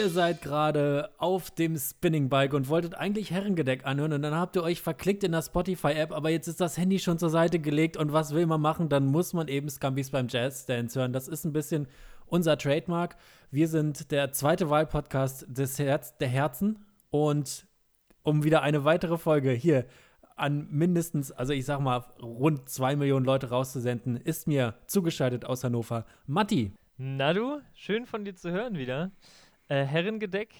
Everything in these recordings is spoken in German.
ihr seid gerade auf dem Spinning Bike und wolltet eigentlich Herrengedeck anhören und dann habt ihr euch verklickt in der Spotify-App, aber jetzt ist das Handy schon zur Seite gelegt und was will man machen? Dann muss man eben Scampis beim Jazz Dance hören. Das ist ein bisschen unser Trademark. Wir sind der zweite Wahlpodcast des Herz der Herzen und um wieder eine weitere Folge hier an mindestens, also ich sag mal, rund zwei Millionen Leute rauszusenden, ist mir zugeschaltet aus Hannover Matti. Na du, schön von dir zu hören wieder. Äh, Herrengedeck,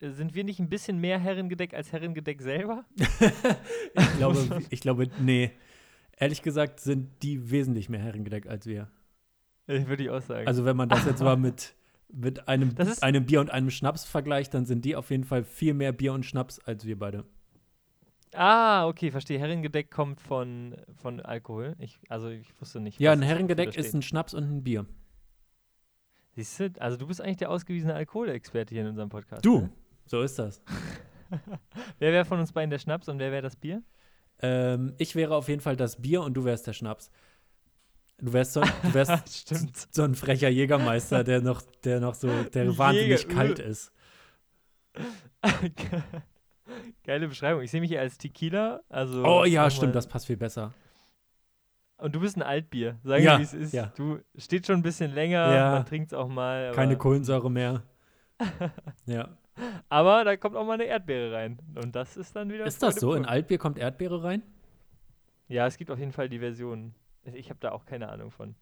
äh, sind wir nicht ein bisschen mehr Herrengedeck als Herrengedeck selber? ich, glaube, ich glaube, nee. Ehrlich gesagt sind die wesentlich mehr Herrengedeck als wir. Äh, Würde ich auch sagen. Also wenn man das jetzt mal mit, mit einem, einem Bier und einem Schnaps vergleicht, dann sind die auf jeden Fall viel mehr Bier und Schnaps als wir beide. Ah, okay, verstehe. Herrengedeck kommt von, von Alkohol. Ich, also ich wusste nicht. Ja, ein Herrengedeck ist ein Schnaps und ein Bier. Siehst du, also du bist eigentlich der ausgewiesene Alkoholexperte hier in unserem Podcast. Du, ne? so ist das. wer wäre von uns beiden der Schnaps und wer wäre das Bier? Ähm, ich wäre auf jeden Fall das Bier und du wärst der Schnaps. Du wärst so, du wärst so ein frecher Jägermeister, der noch, der noch so, der wahnsinnig Jäger. kalt ist. Geile Beschreibung. Ich sehe mich hier als Tequila. Also oh ja, stimmt, das passt viel besser. Und du bist ein Altbier. Sagen wir, ja, wie es ist. Ja. Du steht schon ein bisschen länger, ja. man trinkt es auch mal. Keine Kohlensäure mehr. ja. Aber da kommt auch mal eine Erdbeere rein. Und das ist dann wieder. Ist das so? In Altbier kommt Erdbeere rein? Ja, es gibt auf jeden Fall die Version. Ich habe da auch keine Ahnung von.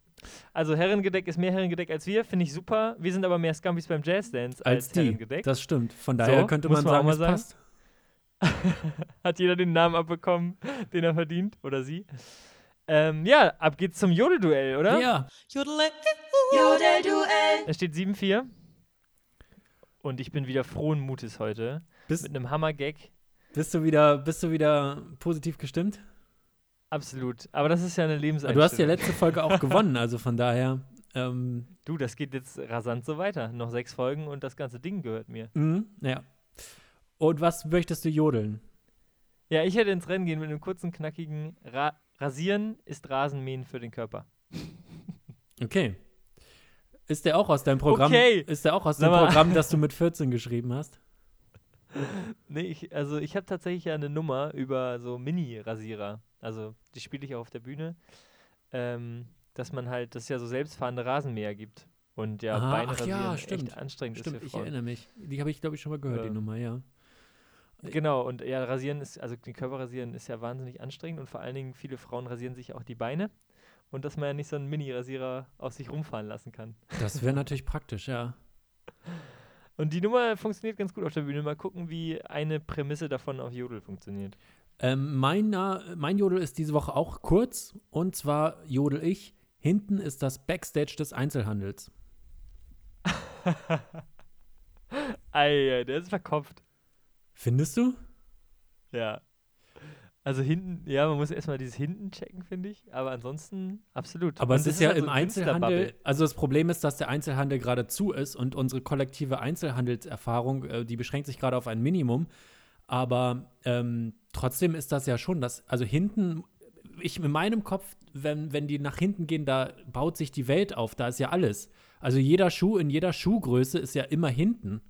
Also Herrengedeck ist mehr Herrengedeck als wir, finde ich super. Wir sind aber mehr Scampis beim Jazzdance als, als die. Herrengedeck. Das stimmt. Von daher so, könnte man, man sagen, es sagen. passt. Hat jeder den Namen abbekommen, den er verdient oder sie? Ähm, ja, ab geht's zum Jodelduell, oder? Ja. Jodelduell. Es steht 7-4. Und ich bin wieder frohen Mutes heute. Bist, mit einem Hammer-Gag. Bist du, wieder, bist du wieder positiv gestimmt? Absolut. Aber das ist ja eine Lebenseinstellung. Du hast ja letzte Folge auch gewonnen, also von daher. Ähm, du, das geht jetzt rasant so weiter. Noch sechs Folgen und das ganze Ding gehört mir. Mhm, ja. Und was möchtest du jodeln? Ja, ich hätte ins Rennen gehen mit einem kurzen, knackigen Ra Rasieren ist Rasenmähen für den Körper. Okay. Ist der auch aus deinem Programm? Okay. Ist der auch aus dem Programm, das du mit 14 geschrieben hast? Nee, ich, also ich habe tatsächlich ja eine Nummer über so Mini-Rasierer. Also die spiele ich auch auf der Bühne. Ähm, dass man halt, dass es ja so selbstfahrende Rasenmäher gibt. Und ja, Aha, Beine ach ja, stimmt. echt anstrengend stimmt, ist für ich erinnere mich. Die habe ich, glaube ich, schon mal gehört, ja. die Nummer, ja. Genau, und ja, rasieren ist, also den Körper rasieren ist ja wahnsinnig anstrengend und vor allen Dingen viele Frauen rasieren sich auch die Beine. Und dass man ja nicht so einen Mini-Rasierer auf sich rumfahren lassen kann. Das wäre natürlich praktisch, ja. Und die Nummer funktioniert ganz gut auf der Bühne. Mal gucken, wie eine Prämisse davon auf Jodel funktioniert. Ähm, meiner, mein Jodel ist diese Woche auch kurz. Und zwar jodel ich. Hinten ist das Backstage des Einzelhandels. Ei, der ist verkopft. Findest du? Ja. Also hinten, ja, man muss erstmal dieses hinten checken, finde ich. Aber ansonsten absolut. Aber und es ist ja halt im so Einzelhandel, also das Problem ist, dass der Einzelhandel gerade zu ist und unsere kollektive Einzelhandelserfahrung, äh, die beschränkt sich gerade auf ein Minimum. Aber ähm, trotzdem ist das ja schon, dass, also hinten, ich in meinem Kopf, wenn, wenn die nach hinten gehen, da baut sich die Welt auf, da ist ja alles. Also jeder Schuh in jeder Schuhgröße ist ja immer hinten.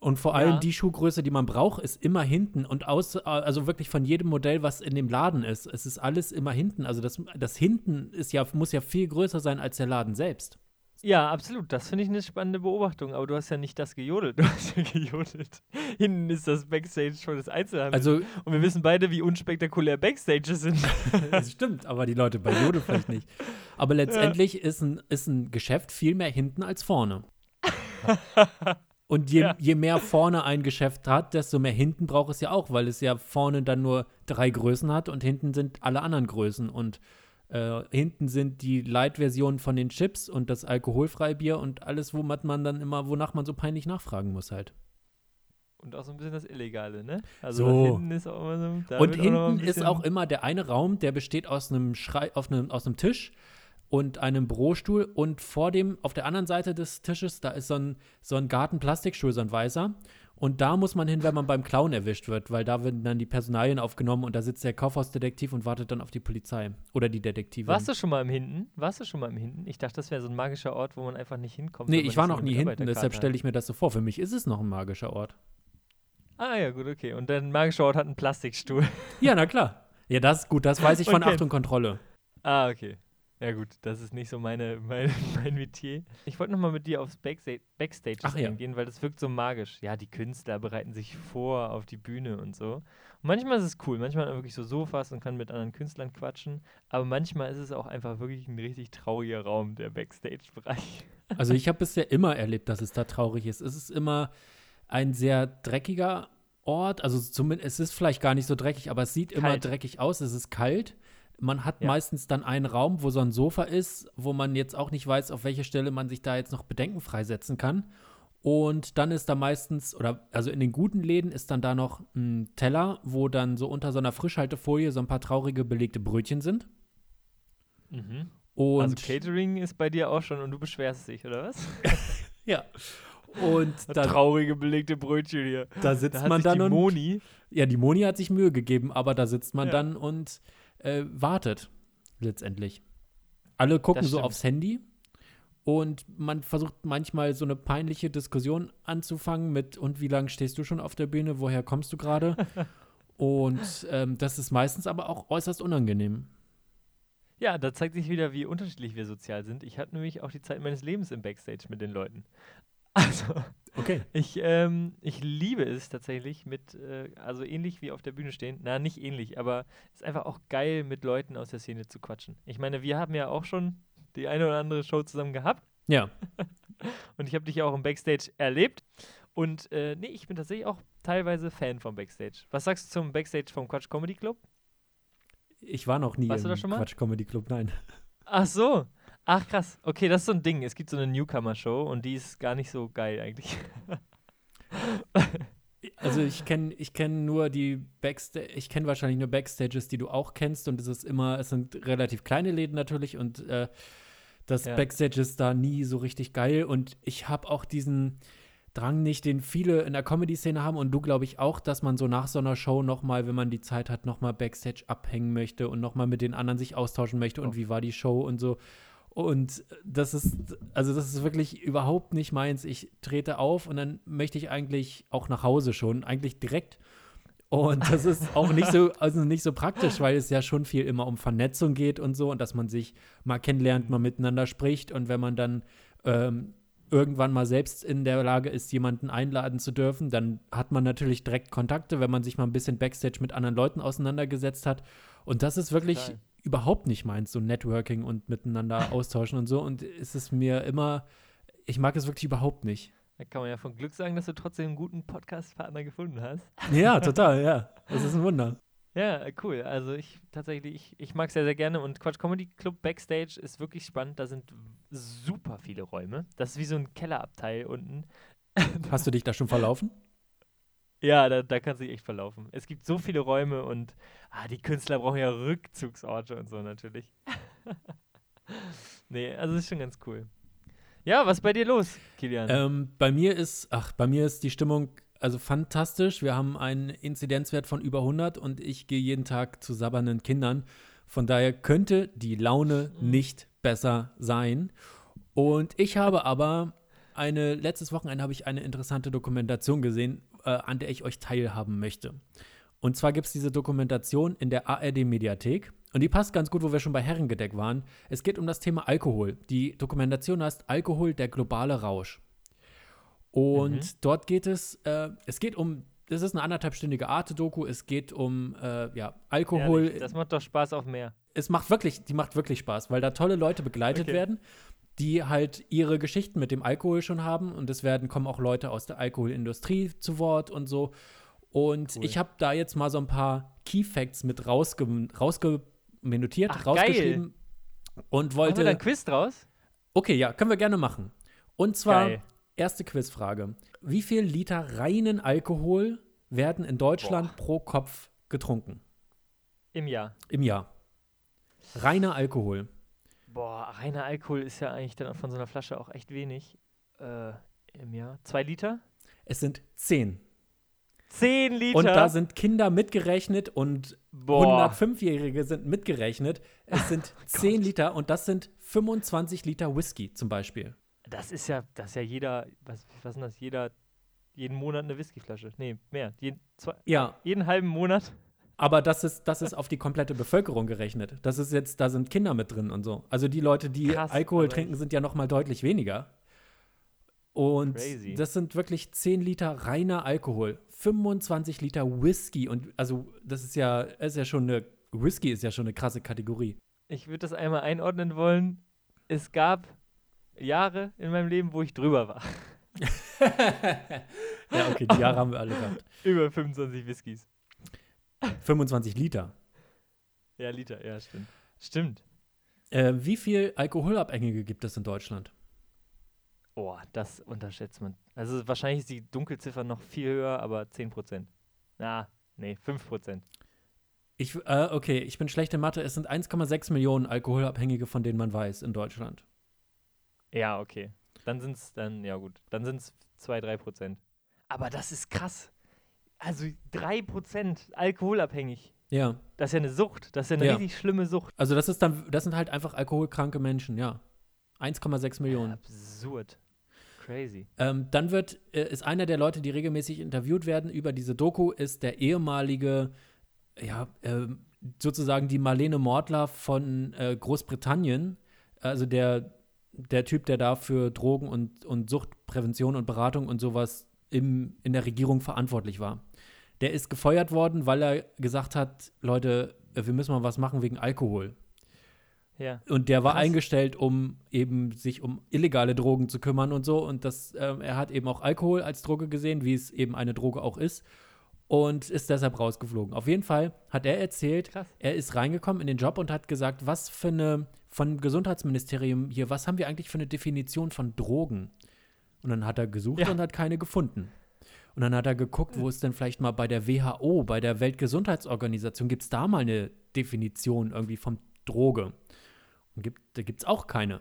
Und vor allem ja. die Schuhgröße, die man braucht, ist immer hinten und aus, also wirklich von jedem Modell, was in dem Laden ist. Es ist alles immer hinten. Also das, das hinten ist ja, muss ja viel größer sein als der Laden selbst. Ja, absolut. Das finde ich eine spannende Beobachtung. Aber du hast ja nicht das gejodelt. Du hast ja gejodelt. Hinten ist das Backstage schon das Einzelhandel. Also, und wir wissen beide, wie unspektakulär Backstages sind. das stimmt, aber die Leute bei Jodel vielleicht nicht. Aber letztendlich ja. ist, ein, ist ein Geschäft viel mehr hinten als vorne. Und je, ja. je mehr vorne ein Geschäft hat, desto mehr hinten braucht es ja auch, weil es ja vorne dann nur drei Größen hat und hinten sind alle anderen Größen. Und äh, hinten sind die Light-Versionen von den Chips und das alkoholfreie Bier und alles, wo man dann immer, wonach man so peinlich nachfragen muss halt. Und auch so ein bisschen das Illegale, ne? Also so. hinten ist auch immer so. Und hinten ist auch immer der eine Raum, der besteht aus einem Schrei, auf einem, aus einem Tisch und einem Bürostuhl und vor dem, auf der anderen Seite des Tisches, da ist so ein, so ein Gartenplastikstuhl, so ein weißer. Und da muss man hin, wenn man beim Clown erwischt wird, weil da werden dann die Personalien aufgenommen und da sitzt der Kaufhausdetektiv und wartet dann auf die Polizei. Oder die Detektive. Warst du schon mal im Hinten? Warst du schon mal im Hinten? Ich dachte, das wäre so ein magischer Ort, wo man einfach nicht hinkommt. Nee, ich war noch nie hinten, deshalb stelle ich mir das so vor. Für mich ist es noch ein magischer Ort. Ah ja, gut, okay. Und dein magischer Ort hat einen Plastikstuhl. Ja, na klar. Ja, das gut, das weiß ich von okay. Achtung Kontrolle. Ah, okay. Ja gut, das ist nicht so meine, mein, mein Metier. Ich wollte nochmal mit dir aufs Backstage, ja. weil das wirkt so magisch. Ja, die Künstler bereiten sich vor auf die Bühne und so. Und manchmal ist es cool, manchmal hat man wirklich so Sofas und kann mit anderen Künstlern quatschen, aber manchmal ist es auch einfach wirklich ein richtig trauriger Raum, der Backstage-Bereich. Also ich habe bisher immer erlebt, dass es da traurig ist. Es ist immer ein sehr dreckiger Ort, also zumindest, es ist vielleicht gar nicht so dreckig, aber es sieht kalt. immer dreckig aus, es ist kalt man hat ja. meistens dann einen Raum, wo so ein Sofa ist, wo man jetzt auch nicht weiß, auf welche Stelle man sich da jetzt noch Bedenken freisetzen kann. Und dann ist da meistens, oder also in den guten Läden ist dann da noch ein Teller, wo dann so unter so einer Frischhaltefolie so ein paar traurige belegte Brötchen sind. Mhm. Und also Catering ist bei dir auch schon und du beschwerst dich, oder was? ja. Und da, traurige belegte Brötchen hier. Da sitzt da man dann die und Moni. Ja, die Moni hat sich Mühe gegeben, aber da sitzt man ja. dann und äh, wartet letztendlich. Alle gucken so aufs Handy und man versucht manchmal so eine peinliche Diskussion anzufangen mit und wie lange stehst du schon auf der Bühne, woher kommst du gerade? und ähm, das ist meistens aber auch äußerst unangenehm. Ja, da zeigt sich wieder, wie unterschiedlich wir sozial sind. Ich hatte nämlich auch die Zeit meines Lebens im Backstage mit den Leuten. Also, okay. Ich, ähm, ich liebe es tatsächlich mit, äh, also ähnlich wie auf der Bühne stehen. Na, nicht ähnlich, aber es ist einfach auch geil, mit Leuten aus der Szene zu quatschen. Ich meine, wir haben ja auch schon die eine oder andere Show zusammen gehabt. Ja. Und ich habe dich ja auch im Backstage erlebt. Und äh, nee, ich bin tatsächlich auch teilweise Fan vom Backstage. Was sagst du zum Backstage vom Quatsch Comedy Club? Ich war noch nie Warst im Quatsch Comedy Club, nein. Ach so. Ach krass. Okay, das ist so ein Ding. Es gibt so eine Newcomer-Show und die ist gar nicht so geil eigentlich. also ich kenne ich kenn nur die Backstage, ich kenne wahrscheinlich nur Backstages, die du auch kennst und es ist immer, es sind relativ kleine Läden natürlich und äh, das ja. Backstage ist da nie so richtig geil und ich habe auch diesen Drang nicht, den viele in der Comedy-Szene haben und du glaube ich auch, dass man so nach so einer Show nochmal, wenn man die Zeit hat, nochmal Backstage abhängen möchte und nochmal mit den anderen sich austauschen möchte oh. und wie war die Show und so. Und das ist, also das ist wirklich überhaupt nicht meins. Ich trete auf und dann möchte ich eigentlich auch nach Hause schon, eigentlich direkt. Und das ist auch nicht so, also nicht so praktisch, weil es ja schon viel immer um Vernetzung geht und so und dass man sich mal kennenlernt, mal miteinander spricht und wenn man dann ähm, irgendwann mal selbst in der Lage ist, jemanden einladen zu dürfen, dann hat man natürlich direkt Kontakte, wenn man sich mal ein bisschen Backstage mit anderen Leuten auseinandergesetzt hat. Und das ist wirklich Total überhaupt nicht meins, so Networking und miteinander austauschen und so. Und es ist mir immer, ich mag es wirklich überhaupt nicht. Da kann man ja von Glück sagen, dass du trotzdem einen guten Podcast-Partner gefunden hast. Ja, total, ja. Das ist ein Wunder. Ja, cool. Also ich tatsächlich, ich, ich mag es sehr, sehr gerne und Quatsch Comedy Club Backstage ist wirklich spannend. Da sind super viele Räume. Das ist wie so ein Kellerabteil unten. Hast du dich da schon verlaufen? Ja, da, da kannst du dich echt verlaufen. Es gibt so viele Räume und ah, die Künstler brauchen ja Rückzugsorte und so natürlich. nee, also ist schon ganz cool. Ja, was ist bei dir los, Kilian? Ähm, bei mir ist, ach, bei mir ist die Stimmung also fantastisch. Wir haben einen Inzidenzwert von über 100 und ich gehe jeden Tag zu sabbernden Kindern. Von daher könnte die Laune mhm. nicht besser sein. Und ich habe aber eine, letztes Wochenende habe ich eine interessante Dokumentation gesehen, äh, an der ich euch teilhaben möchte. Und zwar gibt es diese Dokumentation in der ARD-Mediathek. Und die passt ganz gut, wo wir schon bei Herrengedeck waren. Es geht um das Thema Alkohol. Die Dokumentation heißt Alkohol, der globale Rausch. Und mhm. dort geht es, äh, es geht um, das ist eine anderthalbstündige Arte-Doku, es geht um, äh, ja, Alkohol. Ehrlich, das macht doch Spaß auf mehr. Es macht wirklich, die macht wirklich Spaß, weil da tolle Leute begleitet okay. werden die halt ihre Geschichten mit dem Alkohol schon haben und es werden kommen auch Leute aus der Alkoholindustrie zu Wort und so. Und cool. ich habe da jetzt mal so ein paar Key Facts mit rausge rausgeminutiert, Ach, rausgeschrieben geil. und wollte. Machen wir da ein Quiz draus? Okay, ja, können wir gerne machen. Und zwar geil. erste Quizfrage: Wie viel Liter reinen Alkohol werden in Deutschland Boah. pro Kopf getrunken? Im Jahr. Im Jahr. Reiner Alkohol. Boah, reiner Alkohol ist ja eigentlich dann von so einer Flasche auch echt wenig äh, im Jahr. Zwei Liter? Es sind zehn. 10 Liter. Und da sind Kinder mitgerechnet und 105-Jährige sind mitgerechnet. Es sind 10 Liter und das sind 25 Liter Whisky zum Beispiel. Das ist ja, das ist ja jeder, was, was ist das, jeder, jeden Monat eine Whiskyflasche. Nee, mehr. Jeden, zwei, ja. jeden halben Monat. Aber das ist, das ist auf die komplette Bevölkerung gerechnet. Das ist jetzt, da sind Kinder mit drin und so. Also die Leute, die Krass, Alkohol trinken, sind ja noch mal deutlich weniger. Und Crazy. das sind wirklich 10 Liter reiner Alkohol, 25 Liter Whisky und also das ist ja, ist ja schon eine, Whisky ist ja schon eine krasse Kategorie. Ich würde das einmal einordnen wollen. Es gab Jahre in meinem Leben, wo ich drüber war. ja, okay, die Jahre haben wir alle gehabt. Über 25 Whiskys. 25 Liter. Ja, Liter, ja, stimmt. Stimmt. Äh, wie viel Alkoholabhängige gibt es in Deutschland? Oh, das unterschätzt man. Also wahrscheinlich ist die Dunkelziffer noch viel höher, aber 10%. Na, nee, 5%. Ich, äh, okay, ich bin schlechte Mathe. Es sind 1,6 Millionen Alkoholabhängige, von denen man weiß, in Deutschland. Ja, okay. Dann sind es, dann, ja gut, dann sind es 2, 3% Aber das ist krass. Also 3% alkoholabhängig. Ja. Das ist ja eine Sucht. Das ist ja eine ja. richtig schlimme Sucht. Also das ist dann, das sind halt einfach alkoholkranke Menschen, ja. 1,6 Millionen. Absurd. Crazy. Ähm, dann wird, äh, ist einer der Leute, die regelmäßig interviewt werden über diese Doku, ist der ehemalige, ja, äh, sozusagen die Marlene Mordler von äh, Großbritannien. Also der, der Typ, der da für Drogen- und, und Suchtprävention und Beratung und sowas im, in der Regierung verantwortlich war. Der ist gefeuert worden, weil er gesagt hat, Leute, äh, wir müssen mal was machen wegen Alkohol. Ja. Und der war Krass. eingestellt, um eben sich um illegale Drogen zu kümmern und so. Und das, äh, er hat eben auch Alkohol als Droge gesehen, wie es eben eine Droge auch ist. Und ist deshalb rausgeflogen. Auf jeden Fall hat er erzählt, Krass. er ist reingekommen in den Job und hat gesagt, was für eine, von Gesundheitsministerium hier, was haben wir eigentlich für eine Definition von Drogen? Und dann hat er gesucht ja. und hat keine gefunden. Und dann hat er geguckt, wo ist denn vielleicht mal bei der WHO, bei der Weltgesundheitsorganisation, gibt es da mal eine Definition irgendwie von Droge? Und gibt, da gibt es auch keine.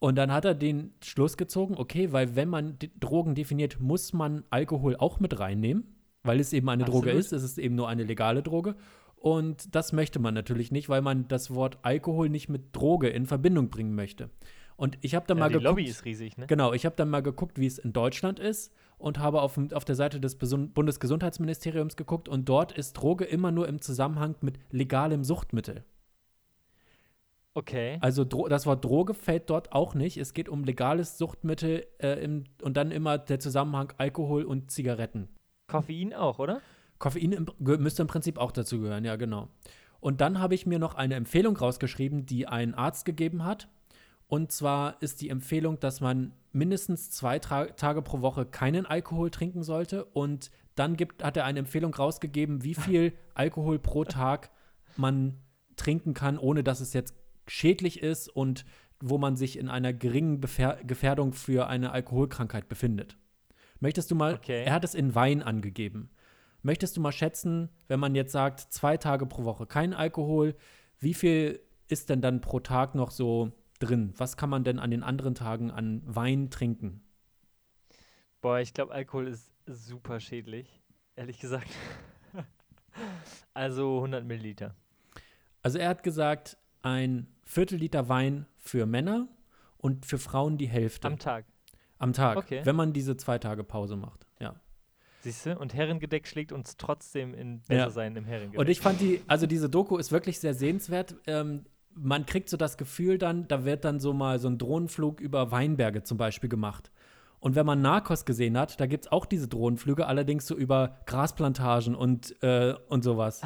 Und dann hat er den Schluss gezogen, okay, weil wenn man Drogen definiert, muss man Alkohol auch mit reinnehmen, weil es eben eine Absolut. Droge ist, es ist eben nur eine legale Droge. Und das möchte man natürlich nicht, weil man das Wort Alkohol nicht mit Droge in Verbindung bringen möchte. Und ich habe dann ja, mal die geguckt. Lobby ist riesig, ne? Genau, ich habe dann mal geguckt, wie es in Deutschland ist und habe auf, auf der Seite des Bundesgesundheitsministeriums geguckt und dort ist Droge immer nur im Zusammenhang mit legalem Suchtmittel. Okay. Also das Wort Droge fällt dort auch nicht. Es geht um legales Suchtmittel äh, im, und dann immer der Zusammenhang Alkohol und Zigaretten. Koffein auch, oder? Koffein im, müsste im Prinzip auch dazu gehören, ja, genau. Und dann habe ich mir noch eine Empfehlung rausgeschrieben, die ein Arzt gegeben hat. Und zwar ist die Empfehlung, dass man mindestens zwei Tra Tage pro Woche keinen Alkohol trinken sollte. Und dann gibt, hat er eine Empfehlung rausgegeben, wie viel Alkohol pro Tag man trinken kann, ohne dass es jetzt schädlich ist und wo man sich in einer geringen Befer Gefährdung für eine Alkoholkrankheit befindet. Möchtest du mal, okay. er hat es in Wein angegeben. Möchtest du mal schätzen, wenn man jetzt sagt, zwei Tage pro Woche kein Alkohol, wie viel ist denn dann pro Tag noch so drin? Was kann man denn an den anderen Tagen an Wein trinken? Boah, ich glaube, Alkohol ist super schädlich, ehrlich gesagt. also 100 Milliliter. Also er hat gesagt, ein Viertel Liter Wein für Männer und für Frauen die Hälfte. Am Tag. Am Tag, okay. wenn man diese zwei Tage Pause macht, ja. Siehst du? Und Herrengedeck schlägt uns trotzdem in besser ja. sein im Herrengedeck. Und ich fand die, also diese Doku ist wirklich sehr sehenswert. Ähm, man kriegt so das Gefühl dann, da wird dann so mal so ein Drohnenflug über Weinberge zum Beispiel gemacht. Und wenn man Narcos gesehen hat, da gibt es auch diese Drohnenflüge, allerdings so über Grasplantagen und, äh, und sowas.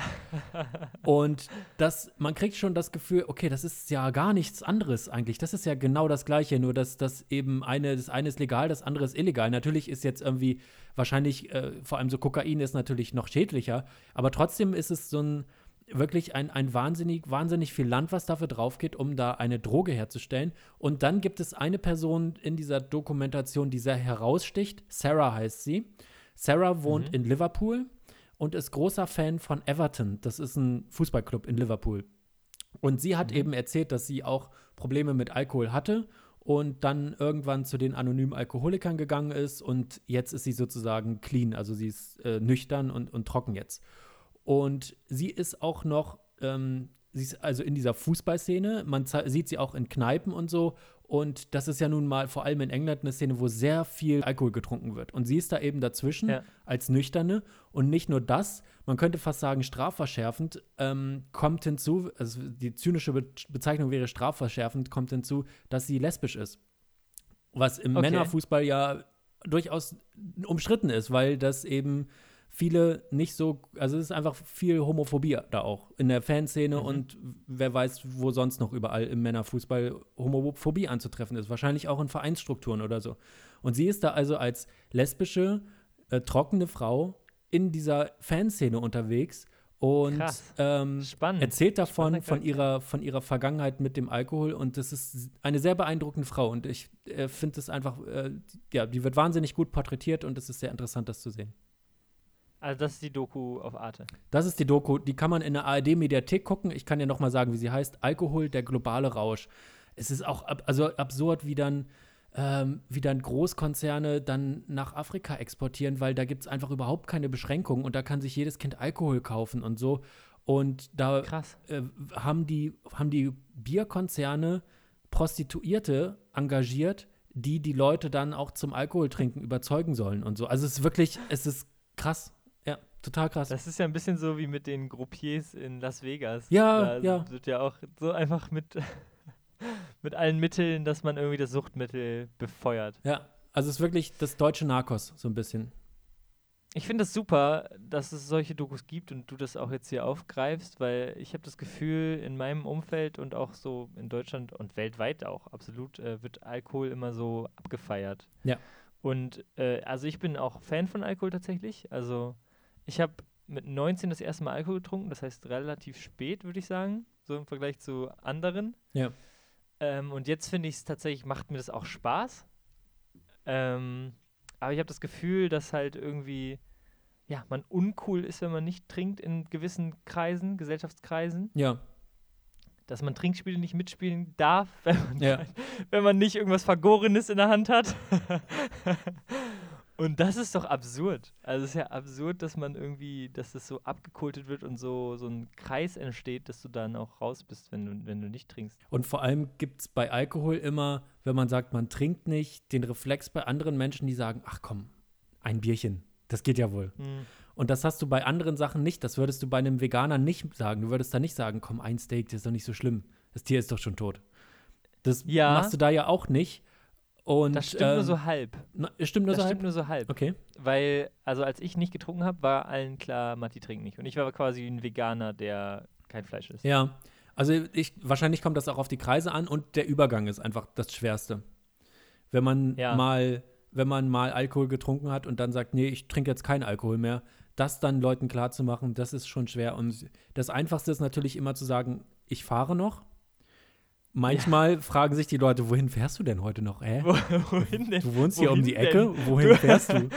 und das, man kriegt schon das Gefühl, okay, das ist ja gar nichts anderes eigentlich. Das ist ja genau das Gleiche, nur dass das eben eine, das eine ist legal, das andere ist illegal. Natürlich ist jetzt irgendwie wahrscheinlich, äh, vor allem so Kokain ist natürlich noch schädlicher, aber trotzdem ist es so ein wirklich ein, ein wahnsinnig, wahnsinnig viel Land, was dafür drauf geht, um da eine Droge herzustellen. Und dann gibt es eine Person in dieser Dokumentation, die sehr heraussticht. Sarah heißt sie. Sarah wohnt mhm. in Liverpool und ist großer Fan von Everton. Das ist ein Fußballclub in Liverpool. Und sie hat mhm. eben erzählt, dass sie auch Probleme mit Alkohol hatte und dann irgendwann zu den anonymen Alkoholikern gegangen ist und jetzt ist sie sozusagen clean, also sie ist äh, nüchtern und, und trocken jetzt. Und sie ist auch noch, ähm, sie ist also in dieser Fußballszene, man sieht sie auch in Kneipen und so und das ist ja nun mal vor allem in England eine Szene, wo sehr viel Alkohol getrunken wird. Und sie ist da eben dazwischen ja. als Nüchterne. Und nicht nur das, man könnte fast sagen, strafverschärfend ähm, kommt hinzu, also die zynische Be Bezeichnung wäre strafverschärfend, kommt hinzu, dass sie lesbisch ist. Was im okay. Männerfußball ja durchaus umstritten ist, weil das eben viele nicht so, also es ist einfach viel Homophobie da auch in der Fanszene mhm. und wer weiß, wo sonst noch überall im Männerfußball Homophobie anzutreffen ist. Wahrscheinlich auch in Vereinsstrukturen oder so. Und sie ist da also als lesbische, äh, trockene Frau in dieser Fanszene unterwegs und ähm, erzählt davon von ihrer, von ihrer Vergangenheit mit dem Alkohol und das ist eine sehr beeindruckende Frau und ich äh, finde es einfach, äh, ja, die wird wahnsinnig gut porträtiert und es ist sehr interessant, das zu sehen. Also das ist die Doku auf Arte. Das ist die Doku, die kann man in der ARD-Mediathek gucken. Ich kann ja noch mal sagen, wie sie heißt. Alkohol, der globale Rausch. Es ist auch ab also absurd, wie dann, ähm, wie dann Großkonzerne dann nach Afrika exportieren, weil da gibt es einfach überhaupt keine Beschränkungen und da kann sich jedes Kind Alkohol kaufen und so. Und da äh, haben, die, haben die Bierkonzerne Prostituierte engagiert, die die Leute dann auch zum Alkoholtrinken überzeugen sollen und so. Also es ist wirklich, es ist krass. Total krass. Das ist ja ein bisschen so wie mit den Groupiers in Las Vegas. Ja, da ja. wird ja auch so einfach mit, mit allen Mitteln, dass man irgendwie das Suchtmittel befeuert. Ja, also es ist wirklich das deutsche Narcos, so ein bisschen. Ich finde es das super, dass es solche Dokus gibt und du das auch jetzt hier aufgreifst, weil ich habe das Gefühl, in meinem Umfeld und auch so in Deutschland und weltweit auch absolut äh, wird Alkohol immer so abgefeiert. Ja. Und äh, also ich bin auch Fan von Alkohol tatsächlich. Also ich habe mit 19 das erste Mal Alkohol getrunken, das heißt relativ spät, würde ich sagen, so im Vergleich zu anderen. Ja. Ähm, und jetzt finde ich es tatsächlich, macht mir das auch Spaß. Ähm, aber ich habe das Gefühl, dass halt irgendwie, ja, man uncool ist, wenn man nicht trinkt in gewissen Kreisen, Gesellschaftskreisen. Ja. Dass man Trinkspiele nicht mitspielen darf, wenn man, ja. wenn man nicht irgendwas Vergorenes in der Hand hat. Und das ist doch absurd. Also es ist ja absurd, dass man irgendwie, dass das so abgekultet wird und so, so ein Kreis entsteht, dass du dann auch raus bist, wenn du, wenn du nicht trinkst. Und vor allem gibt es bei Alkohol immer, wenn man sagt, man trinkt nicht, den Reflex bei anderen Menschen, die sagen, ach komm, ein Bierchen, das geht ja wohl. Mhm. Und das hast du bei anderen Sachen nicht. Das würdest du bei einem Veganer nicht sagen. Du würdest da nicht sagen, komm, ein Steak, das ist doch nicht so schlimm. Das Tier ist doch schon tot. Das ja. machst du da ja auch nicht. Und, das stimmt ähm, nur so halb. Na, stimmt nur das so stimmt halb? nur so halb. Okay. Weil, also als ich nicht getrunken habe, war allen klar, Matti trinkt nicht. Und ich war quasi ein Veganer, der kein Fleisch isst. Ja. Also ich, wahrscheinlich kommt das auch auf die Kreise an und der Übergang ist einfach das Schwerste. Wenn man ja. mal, wenn man mal Alkohol getrunken hat und dann sagt, nee, ich trinke jetzt keinen Alkohol mehr, das dann Leuten klarzumachen, das ist schon schwer. Und das Einfachste ist natürlich immer zu sagen, ich fahre noch Manchmal ja. fragen sich die Leute, wohin fährst du denn heute noch? Äh? Wo, wohin denn? Du wohnst hier wohin um die Ecke, denn? wohin fährst du?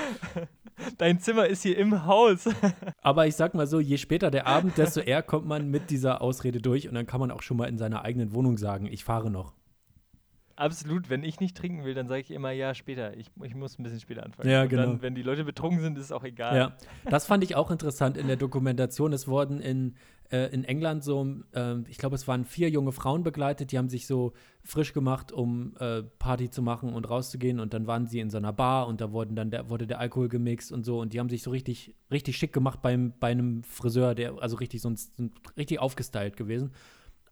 Dein Zimmer ist hier im Haus. Aber ich sag mal so, je später der Abend, desto eher kommt man mit dieser Ausrede durch und dann kann man auch schon mal in seiner eigenen Wohnung sagen, ich fahre noch. Absolut, wenn ich nicht trinken will, dann sage ich immer, ja, später. Ich, ich muss ein bisschen später anfangen. Ja, genau. Dann, wenn die Leute betrunken sind, ist es auch egal. Ja, das fand ich auch interessant in der Dokumentation. Es wurden in, äh, in England so, äh, ich glaube, es waren vier junge Frauen begleitet, die haben sich so frisch gemacht, um äh, Party zu machen und rauszugehen. Und dann waren sie in so einer Bar und da wurden dann der, wurde der Alkohol gemixt und so. Und die haben sich so richtig, richtig schick gemacht beim, bei einem Friseur, der also richtig sonst richtig aufgestylt gewesen.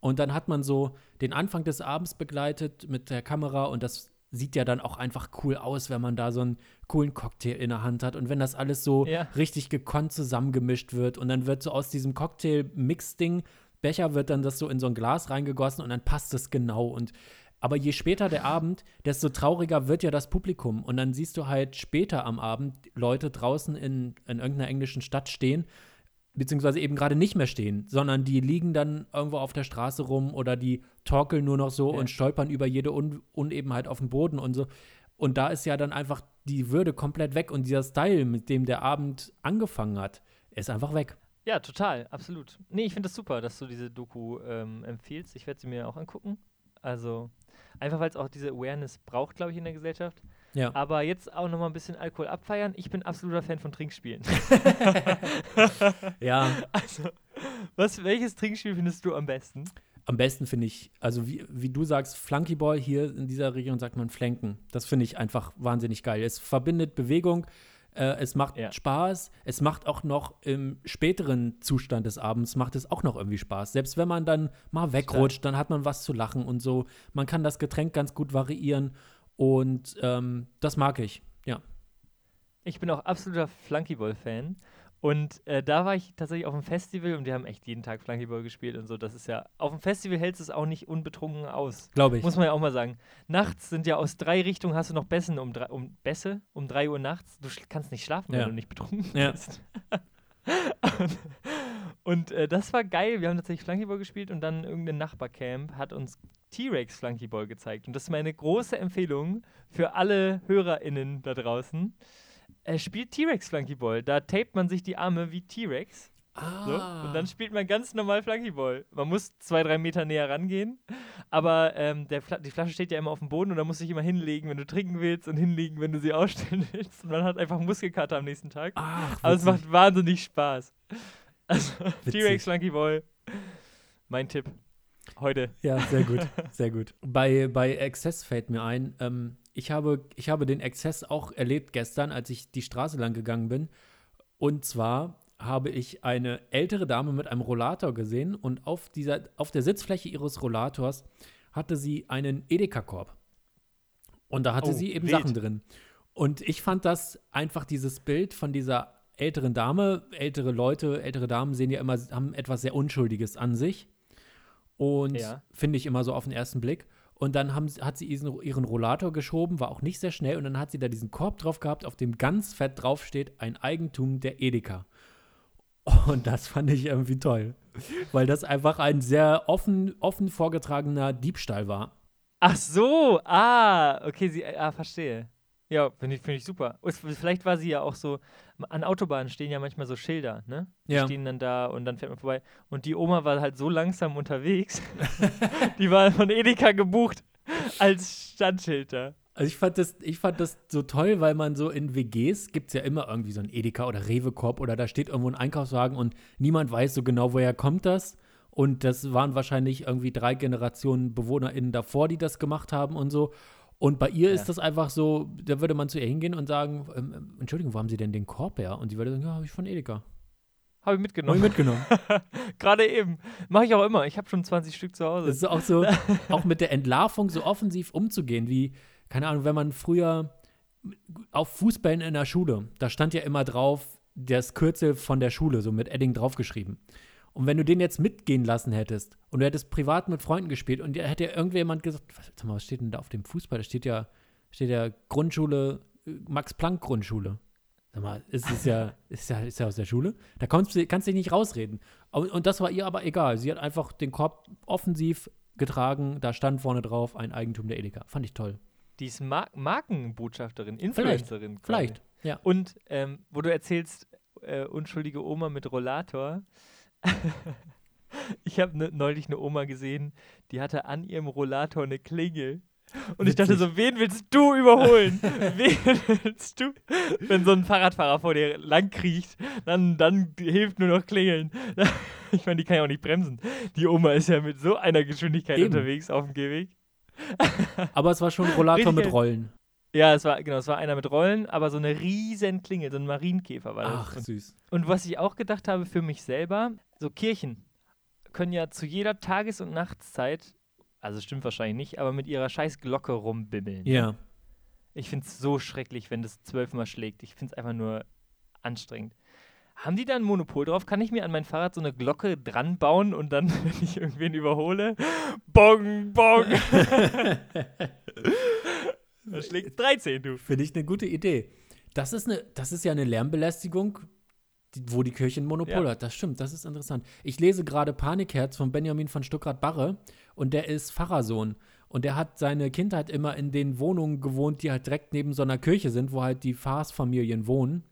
Und dann hat man so den Anfang des Abends begleitet mit der Kamera und das sieht ja dann auch einfach cool aus, wenn man da so einen coolen Cocktail in der Hand hat und wenn das alles so ja. richtig gekonnt zusammengemischt wird und dann wird so aus diesem Cocktail-Mix-Ding, Becher wird dann das so in so ein Glas reingegossen und dann passt es genau und aber je später der Abend, desto trauriger wird ja das Publikum. Und dann siehst du halt später am Abend Leute draußen in, in irgendeiner englischen Stadt stehen beziehungsweise eben gerade nicht mehr stehen, sondern die liegen dann irgendwo auf der Straße rum oder die torkeln nur noch so ja. und stolpern über jede Un Unebenheit auf dem Boden und so. Und da ist ja dann einfach die Würde komplett weg und dieser Style, mit dem der Abend angefangen hat, ist einfach weg. Ja, total, absolut. Nee, ich finde das super, dass du diese Doku ähm, empfiehlst. Ich werde sie mir auch angucken. Also einfach, weil es auch diese Awareness braucht, glaube ich, in der Gesellschaft. Ja. Aber jetzt auch nochmal ein bisschen Alkohol abfeiern. Ich bin absoluter Fan von Trinkspielen. ja. Also, was, welches Trinkspiel findest du am besten? Am besten finde ich, also wie, wie du sagst, Flunkyball, hier in dieser Region sagt man Flanken. Das finde ich einfach wahnsinnig geil. Es verbindet Bewegung, äh, es macht Ja. Spaß, es macht auch noch im späteren Zustand des Abends, macht es auch noch irgendwie Spaß. Selbst wenn man dann mal wegrutscht, dann hat man was zu lachen und so. Man kann das Getränk ganz gut variieren und ähm, das mag ich, ja. Ich bin auch absoluter Flunkyball-Fan. Und äh, da war ich tatsächlich auf einem Festival und die haben echt jeden Tag Flunkyball gespielt und so. Das ist ja, auf dem Festival hältst du es auch nicht unbetrunken aus. Glaube ich. Muss man ja auch mal sagen. Nachts sind ja aus drei Richtungen hast du noch Bässen um, drei- um Bässe um 3 Uhr nachts. Du kannst nicht schlafen, wenn Ja. du nicht betrunken Ja. bist. und und äh, das war geil. Wir haben tatsächlich Flunkyball gespielt und dann irgendein Nachbarcamp hat uns T-Rex Flunkyball gezeigt. Und das ist meine große Empfehlung für alle HörerInnen da draußen. Äh, spielt T-Rex Flunkyball. Da tapet man sich die Arme wie T-Rex. So, Ah. und dann spielt man ganz normal Flunkyball. Man muss zwei, drei Meter näher rangehen, aber ähm, der Fla die Flasche steht ja immer auf dem Boden und da musst du dich immer hinlegen, wenn du trinken willst und hinlegen, wenn du sie ausstellen willst. Und man hat einfach Muskelkater am nächsten Tag. Ach, aber es macht wahnsinnig Spaß. Also. T-Rex Flunkyball, mein Tipp. Heute. Ja, sehr gut, sehr gut. Bei, bei Access fällt mir ein, ähm, ich, habe, ich habe den Access auch erlebt gestern, als ich die Straße lang gegangen bin. Und zwar habe ich eine ältere Dame mit einem Rollator gesehen und auf, dieser, auf der Sitzfläche ihres Rollators hatte sie einen Edeka-Korb. Und da hatte Oh, sie eben wild. Sachen drin. Und ich fand das einfach dieses Bild von dieser älteren Dame, ältere Leute, ältere Damen sehen ja immer, haben etwas sehr Unschuldiges an sich. Und Ja. finde ich immer so auf den ersten Blick. Und dann haben, hat sie ihren, ihren Rollator geschoben, war auch nicht sehr schnell. Und dann hat sie da diesen Korb drauf gehabt, auf dem ganz fett drauf steht, ein Eigentum der Edeka. Und das fand ich irgendwie toll. Weil das einfach ein sehr offen, offen vorgetragener Diebstahl war. Ach so, ah, okay, sie, ah, verstehe. Ja, finde ich, find ich super. Vielleicht war sie ja auch so, an Autobahnen stehen ja manchmal so Schilder, ne? Die Ja. stehen dann da und dann fährt man vorbei. Und die Oma war halt so langsam unterwegs, die war von Edeka gebucht als Standschilder. Also ich fand, das, ich fand das so toll, weil man so in WGs gibt es ja immer irgendwie so ein Edeka oder Rewe-Korb oder da steht irgendwo ein Einkaufswagen und niemand weiß so genau, woher kommt das. Und das waren wahrscheinlich irgendwie drei Generationen BewohnerInnen davor, die das gemacht haben und so. Und bei ihr Ja. ist das einfach so, da würde man zu ihr hingehen und sagen, ähm, Entschuldigung, wo haben Sie denn den Korb her? Und sie würde sagen, ja, habe ich von Edeka. Habe ich Habe mitgenommen. ich mitgenommen. Gerade eben. Mache ich auch immer. Ich habe schon 20 Stück zu Hause. Das ist auch so, auch mit der Entlarvung so offensiv umzugehen, wie, keine Ahnung, wenn man früher auf Fußbällen in der Schule, da stand ja immer drauf, das Kürzel von der Schule, so mit Edding draufgeschrieben. Und wenn du den jetzt mitgehen lassen hättest und du hättest privat mit Freunden gespielt und da hätte ja irgendjemand gesagt, was, mal, was steht denn da auf dem Fußball? Da steht ja, steht ja Grundschule, äh, Max-Planck-Grundschule. Sag mal, ist es ja, ist ja, ist ja aus der Schule. Da kommst du, kannst du dich nicht rausreden. Und, und das war ihr aber egal. Sie hat einfach den Korb offensiv getragen, da stand vorne drauf ein Eigentum der Edeka. Fand ich toll. Die ist Mar Markenbotschafterin, Influencerin. quasi. Vielleicht, ja. Und ähm, wo du erzählst, äh, unschuldige Oma mit Rollator. ich habe ne, neulich eine Oma gesehen, die hatte an ihrem Rollator eine Klingel. Und ich dachte Witzig. so, wen willst du überholen? wen willst du? Wenn so ein Fahrradfahrer vor dir lang kriecht, dann, dann hilft nur noch klingeln. Ich meine, die kann ja auch nicht bremsen. Die Oma ist ja mit so einer Geschwindigkeit Eben. unterwegs auf dem Gehweg. Aber es war schon ein Rollator Richtig mit. Rollen. Ja, es war, genau, es war einer mit Rollen, aber so eine riesen Klingel, so ein Marienkäfer war das. Ach, süß. Und was ich auch gedacht habe für mich selber, so Kirchen können ja zu jeder Tages- und Nachtszeit, also stimmt wahrscheinlich nicht, aber mit ihrer scheiß Glocke rumbimmeln. Ja. Ich finde es so schrecklich, wenn das zwölfmal schlägt. Ich finde es einfach nur anstrengend. Haben die da ein Monopol drauf? Kann ich mir an mein Fahrrad so eine Glocke dran bauen und dann, wenn ich irgendwen überhole, bong, bong. da schlägt 13, du. Finde ich eine gute Idee. Das ist, eine, das ist ja eine Lärmbelästigung, wo die Kirche ein Monopol Ja. hat. Das stimmt, das ist interessant. Ich lese gerade Panikherz von Benjamin von Stuckrad-Barre und der ist Pfarrersohn. Und der hat seine Kindheit immer in den Wohnungen gewohnt, die halt direkt neben so einer Kirche sind, wo halt die Pfarrersfamilien wohnen.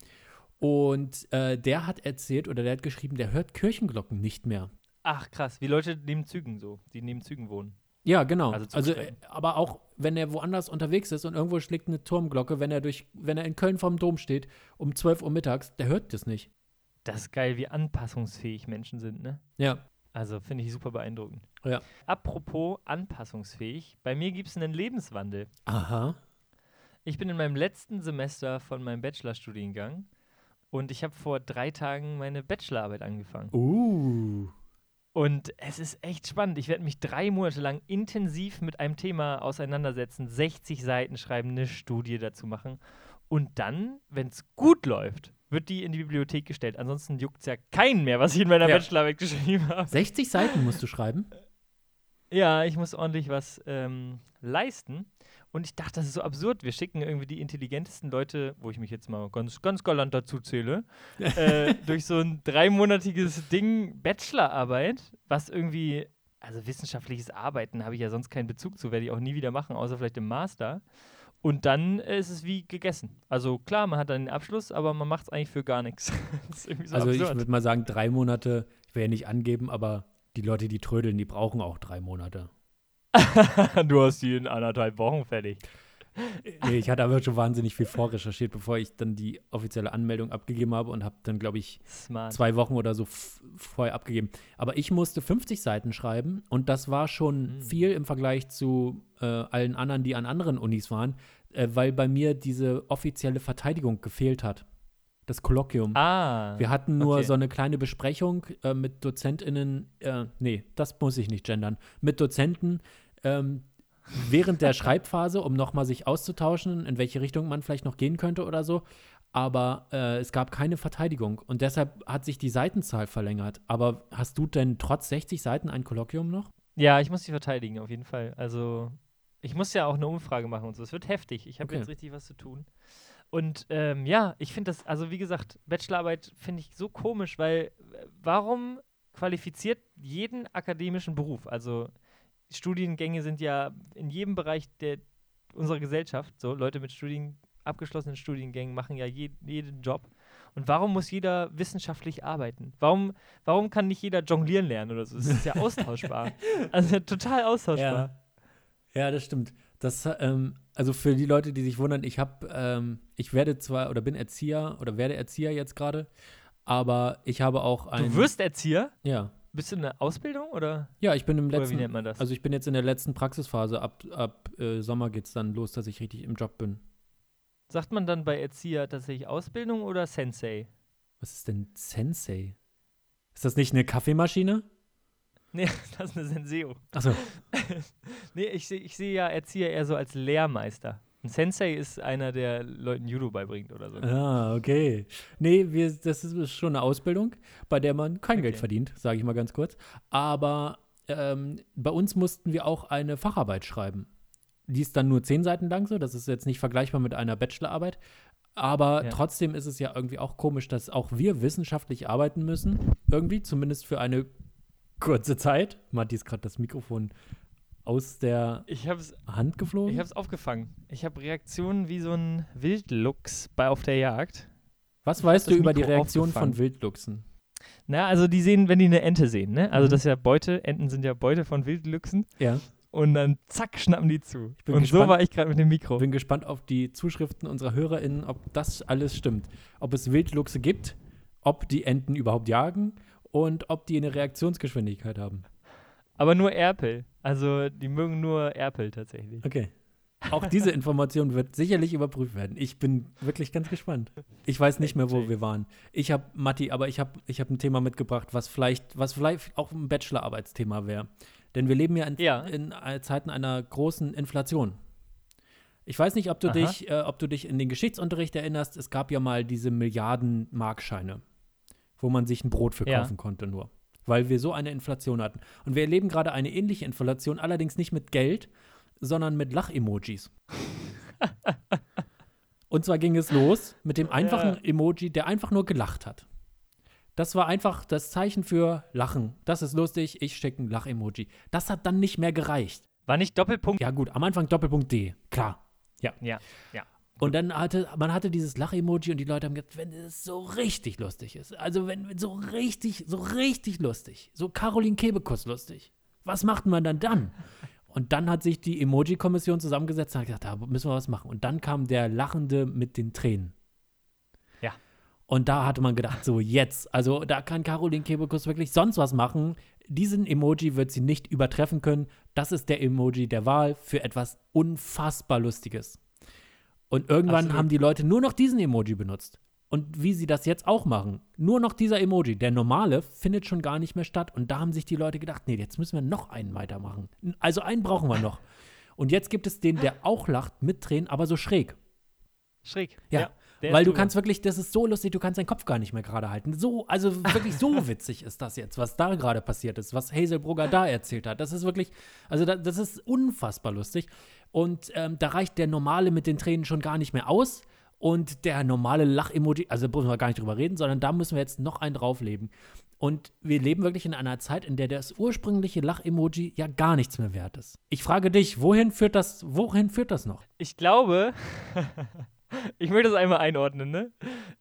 Und äh, der hat erzählt oder der hat geschrieben, der hört Kirchenglocken nicht mehr. Ach krass, wie Leute neben Zügen so, die neben Zügen wohnen. Ja, genau. Also, also äh, aber auch wenn er woanders unterwegs ist und irgendwo schlägt eine Turmglocke, wenn er durch, wenn er in Köln vorm Dom steht um 12 Uhr mittags, der hört das nicht. Das ist geil, wie anpassungsfähig Menschen sind, ne? Ja. Also finde ich super beeindruckend. Ja. Apropos anpassungsfähig, bei mir gibt es einen Lebenswandel. Aha. Ich bin in meinem letzten Semester von meinem Bachelorstudiengang und ich habe vor drei Tagen meine Bachelorarbeit angefangen. Uh. Und es ist echt spannend. Ich werde mich drei Monate lang intensiv mit einem Thema auseinandersetzen, 60 Seiten schreiben, eine Studie dazu machen. Und dann, wenn es gut läuft, wird die in die Bibliothek gestellt. Ansonsten juckt es ja keinen mehr, was ich in meiner ja. Bachelorarbeit geschrieben habe. 60 Seiten musst du schreiben? Ja, ich muss ordentlich was ähm, leisten. Und ich dachte, das ist so absurd. Wir schicken irgendwie die intelligentesten Leute, wo ich mich jetzt mal ganz, ganz galant dazu zähle, äh, durch so ein dreimonatiges Ding Bachelorarbeit, was irgendwie, also wissenschaftliches Arbeiten habe ich ja sonst keinen Bezug zu, werde ich auch nie wieder machen, außer vielleicht im Master. Und dann ist es wie gegessen. Also klar, man hat dann den Abschluss, aber man macht es eigentlich für gar nichts. so also absurd. ich würde mal sagen, drei Monate, ich will ja nicht angeben, aber die Leute, die trödeln, die brauchen auch drei Monate. du hast die in anderthalb Wochen fertig. Nee, ich hatte aber schon wahnsinnig viel vorrecherchiert, bevor ich dann die offizielle Anmeldung abgegeben habe und habe dann, glaube ich, Smart. zwei Wochen oder so vorher abgegeben. Aber ich musste 50 Seiten schreiben und das war schon mhm. viel im Vergleich zu äh, allen anderen, die an anderen Unis waren, äh, weil bei mir diese offizielle Verteidigung gefehlt hat. Das Kolloquium. Ah. Wir hatten nur okay. so eine kleine Besprechung äh, mit DozentInnen, äh, nee, das muss ich nicht gendern, mit Dozenten, ähm, während der Schreibphase, um nochmal sich auszutauschen, in welche Richtung man vielleicht noch gehen könnte oder so. Aber äh, es gab keine Verteidigung und deshalb hat sich die Seitenzahl verlängert. Aber hast du denn trotz 60 Seiten ein Kolloquium noch? Ja, ich muss die verteidigen, auf jeden Fall. Also, ich muss ja auch eine Umfrage machen und so. Es wird heftig. Ich habe okay. jetzt richtig was zu tun. Und ähm, ja, ich finde das, also wie gesagt, Bachelorarbeit finde ich so komisch, weil äh, warum qualifiziert jeden akademischen Beruf? Also Studiengänge sind ja in jedem Bereich der, unserer Gesellschaft so. Leute mit Studien, abgeschlossenen Studiengängen machen ja je, jeden Job. Und warum muss jeder wissenschaftlich arbeiten? Warum, warum kann nicht jeder jonglieren lernen oder so? Das ist ja austauschbar. also total austauschbar. Ja, ja das stimmt. Das, ähm, also für die Leute, die sich wundern, ich habe, ähm, ich werde zwar oder bin Erzieher oder werde Erzieher jetzt gerade, aber ich habe auch ein. Du wirst Erzieher? Ja. Bist du in der Ausbildung oder? Ja, ich bin im letzten. Oder wie nennt man das? Also ich bin jetzt in der letzten Praxisphase. Ab, ab äh, Sommer geht es dann los, dass ich richtig im Job bin. Sagt man dann bei Erzieher tatsächlich Ausbildung oder Sensei? Was ist denn Sensei? Ist das nicht eine Kaffeemaschine? Nee, das ist eine Senseo. Achso. nee, ich sehe ich seh ja Erzieher eher so als Lehrmeister. Ein Sensei ist einer, der Leuten Judo beibringt oder so. Ah, okay. Nee, wir, das ist schon eine Ausbildung, bei der man kein okay. Geld verdient, sage ich mal ganz kurz. Aber ähm, bei uns mussten wir auch eine Facharbeit schreiben. Die ist dann nur zehn Seiten lang so, das ist jetzt nicht vergleichbar mit einer Bachelorarbeit. Aber ja. trotzdem ist es ja irgendwie auch komisch, dass auch wir wissenschaftlich arbeiten müssen. Irgendwie, zumindest für eine kurze Zeit. Matti ist gerade das Mikrofon aus der Hand geflogen? Ich habe es aufgefangen. Ich habe Reaktionen wie so ein Wildluchs bei auf der Jagd. Was ich weißt du über die Reaktion von Wildluchsen? Na, also die sehen, wenn die eine Ente sehen, ne? Also mhm. das ist ja Beute, Enten sind ja Beute von Wildluchsen. Ja. Und dann zack, schnappen die zu. Und gespannt, so war ich gerade mit dem Mikro. Ich bin gespannt auf die Zuschriften unserer HörerInnen, ob das alles stimmt. Ob es Wildluchse gibt, ob die Enten überhaupt jagen und ob die eine Reaktionsgeschwindigkeit haben. Aber nur Erpel. Also die mögen nur Erpel tatsächlich. Okay. Auch diese Information wird sicherlich überprüft werden. Ich bin wirklich ganz gespannt. Ich weiß nicht mehr, wo wir waren. Ich habe Matti, aber ich habe ich hab ein Thema mitgebracht, was vielleicht, was vielleicht auch ein Bachelorarbeitsthema wäre. Denn wir leben ja in, ja in, Zeiten einer großen Inflation. Ich weiß nicht, ob du dich, äh, ob du dich in den Geschichtsunterricht erinnerst. Es gab ja mal diese Milliarden Markscheine, wo man sich ein Brot für kaufen ja. konnte nur weil wir so eine Inflation hatten. Und wir erleben gerade eine ähnliche Inflation, allerdings nicht mit Geld, sondern mit Lach-Emojis. Und zwar ging es los mit dem einfachen ja. Emoji, der einfach nur gelacht hat. Das war einfach das Zeichen für Lachen. Das ist lustig, ich schicke ein Lach-Emoji. Das hat dann nicht mehr gereicht. War nicht Doppelpunkt? Ja, gut, am Anfang Doppelpunkt D, klar. Ja. Ja, ja. Und dann hatte, man hatte dieses Lach-Emoji und die Leute haben gesagt, wenn es so richtig lustig ist, also wenn so richtig, so richtig lustig, so Caroline Kebekus lustig, was macht man dann dann? Und dann hat sich die Emoji-Kommission zusammengesetzt und hat gesagt, da müssen wir was machen. Und dann kam der Lachende mit den Tränen. Ja. Und da hatte man gedacht, so jetzt, also da kann Caroline Kebekus wirklich sonst was machen. Diesen Emoji wird sie nicht übertreffen können. Das ist der Emoji der Wahl für etwas unfassbar Lustiges. Und irgendwann Absolut. haben die Leute nur noch diesen Emoji benutzt. Und wie sie das jetzt auch machen, nur noch dieser Emoji, der normale, findet schon gar nicht mehr statt. Und da haben sich die Leute gedacht, nee, jetzt müssen wir noch einen weitermachen. Also einen brauchen wir noch. Und jetzt gibt es den, der auch lacht mit Tränen, aber so schräg. Schräg. Ja, der Weil du kannst wirklich, das ist so lustig, du kannst deinen Kopf gar nicht mehr gerade halten. So, also wirklich so witzig ist das jetzt, was da gerade passiert ist, was Hazelbrugger da erzählt hat. Das ist wirklich, also da, das ist unfassbar lustig. Und ähm, da reicht der normale mit den Tränen schon gar nicht mehr aus. Und der normale Lach-Emoji, also da müssen wir gar nicht drüber reden, sondern da müssen wir jetzt noch einen drauflegen. Und wir leben wirklich in einer Zeit, in der das ursprüngliche Lach-Emoji ja gar nichts mehr wert ist. Ich frage dich, wohin führt das, wohin führt das noch? Ich glaube, ich möchte das einmal einordnen, ne?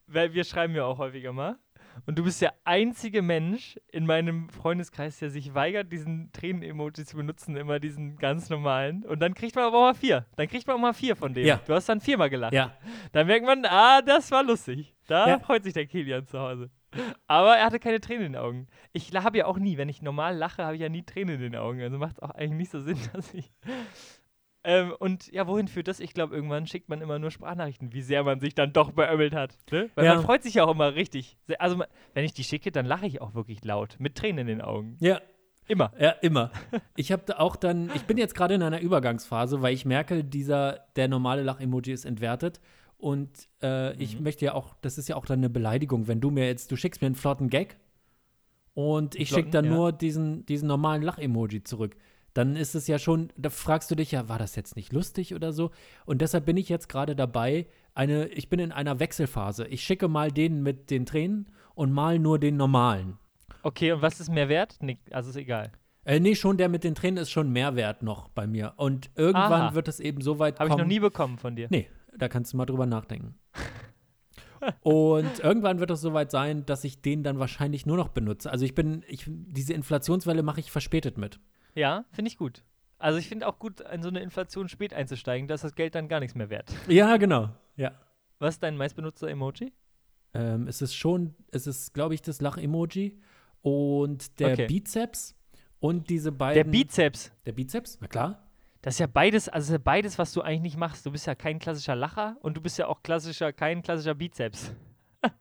Weil wir schreiben ja auch häufiger mal. Und du bist der einzige Mensch in meinem Freundeskreis, der sich weigert, diesen Tränen-Emoji zu benutzen, immer diesen ganz normalen. Und dann kriegt man aber auch mal vier. Dann kriegt man auch mal vier von dem. Ja. Du hast dann viermal gelacht. Ja, Dann merkt man, ah, das war lustig. Da Ja. freut sich der Kilian zu Hause. Aber er hatte keine Tränen in den Augen. Ich habe ja auch nie, wenn ich normal lache, habe ich ja nie Tränen in den Augen. Also macht es auch eigentlich nicht so Sinn, dass ich. Ähm, und ja, wohin führt das? Ich glaube, irgendwann schickt man immer nur Sprachnachrichten, wie sehr man sich dann doch beömmelt hat. Ne? Weil Ja. man freut sich ja auch immer richtig. Also, wenn ich die schicke, dann lache ich auch wirklich laut. Mit Tränen in den Augen. ja, Immer. Ja, immer. Ich habe da auch dann, ich bin jetzt gerade in einer Übergangsphase, weil ich merke, dieser, der normale Lach-Emoji ist entwertet. Und äh, ich Mhm. möchte ja auch, das ist ja auch dann eine Beleidigung, wenn du mir jetzt, du schickst mir einen flotten Gag und ich schicke dann ja. nur diesen, diesen normalen Lach-Emoji zurück. Dann ist es ja schon, da fragst du dich ja, war das jetzt nicht lustig oder so? Und deshalb bin ich jetzt gerade dabei, eine, ich bin in einer Wechselphase. Ich schicke mal den mit den Tränen und mal nur den normalen. Okay, und was ist mehr wert? Nee, also ist egal. Äh, nee, schon der mit den Tränen ist schon Mehrwert noch bei mir. Und irgendwann Aha. wird es eben so weit Habe ich noch nie bekommen von dir. Nee, da kannst du mal drüber nachdenken. Und irgendwann wird es soweit sein, dass ich den dann wahrscheinlich nur noch benutze. Also ich bin, ich, diese Inflationswelle mache ich verspätet mit. Ja, finde ich gut. Also ich finde auch gut, in so eine Inflation spät einzusteigen, da ist das Geld dann gar nichts mehr wert. Ja, genau. Ja. Was ist dein meistbenutzter Emoji? Ähm, es ist schon, es ist, glaube ich, das Lach-Emoji und der Okay. Bizeps und diese Der beiden. Bizeps. Der Bizeps, na klar. Das ist ja beides, also ja beides, was du eigentlich nicht machst. Du bist ja kein klassischer Lacher und du bist ja auch klassischer, kein klassischer Bizeps.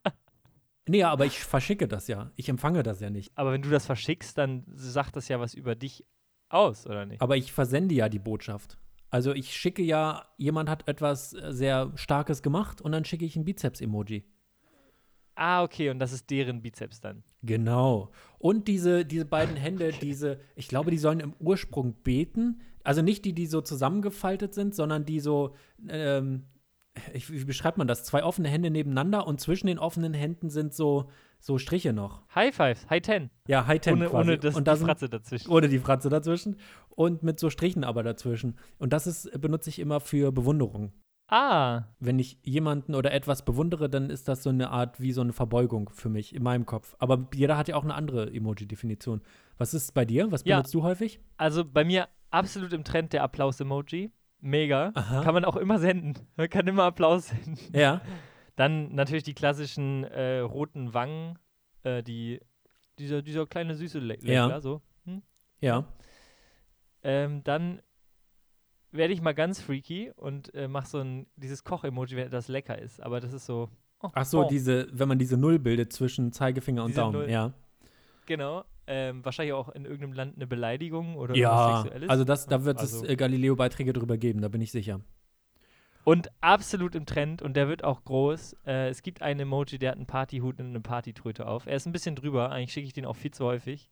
Nee, aber ich verschicke das ja. Ich empfange das ja nicht. Aber wenn du das verschickst, dann sagt das ja was über dich aus, oder nicht? Aber ich versende ja die Botschaft. Also ich schicke ja, jemand hat etwas äh, sehr Starkes gemacht und dann schicke ich ein Bizeps-Emoji. Ah, okay, und das ist deren Bizeps dann. Genau. Und diese, diese beiden Hände, diese, ich glaube, die sollen im Ursprung beten. Also nicht die, die so zusammengefaltet sind, sondern die so, ähm, ich, wie beschreibt man das? Zwei offene Hände nebeneinander und zwischen den offenen Händen sind so, so Striche noch. High Five, High Ten. Ja, High Ten Ohne, quasi. ohne das, und da die Fratze dazwischen. Ohne die Fratze dazwischen. Und mit so Strichen aber dazwischen. Und das ist, benutze ich immer für Bewunderung. Ah, Wenn ich jemanden oder etwas bewundere, dann ist das so eine Art wie so eine Verbeugung für mich in meinem Kopf. Aber jeder hat ja auch eine andere Emoji-Definition. Was ist bei dir? Was Ja. benutzt du häufig? also bei mir absolut im Trend der Applaus-Emoji. Mega. Aha. Kann man auch immer senden. Man kann immer Applaus senden. Ja. Dann natürlich die klassischen äh, roten Wangen, äh, die, dieser, dieser kleine süße Le Ja. Lächler, so. Hm? Ja. Ähm, dann werde ich mal ganz freaky und äh, mache so ein, dieses Koch-Emoji, wenn das lecker ist. Aber das ist so. oh, Ach so, oh. diese, wenn man diese Null bildet zwischen Zeigefinger und Diese Daumen. Null. Ja. Genau. Ähm, wahrscheinlich auch in irgendeinem Land eine Beleidigung oder was Ja. Sexuelles. Also das, da wird Also- es äh, Galileo-Beiträge drüber geben, da bin ich sicher. Und absolut im Trend und der wird auch groß. Äh, es gibt einen Emoji, der hat einen Partyhut und eine Partytröte auf. Er ist ein bisschen drüber, eigentlich schicke ich den auch viel zu häufig.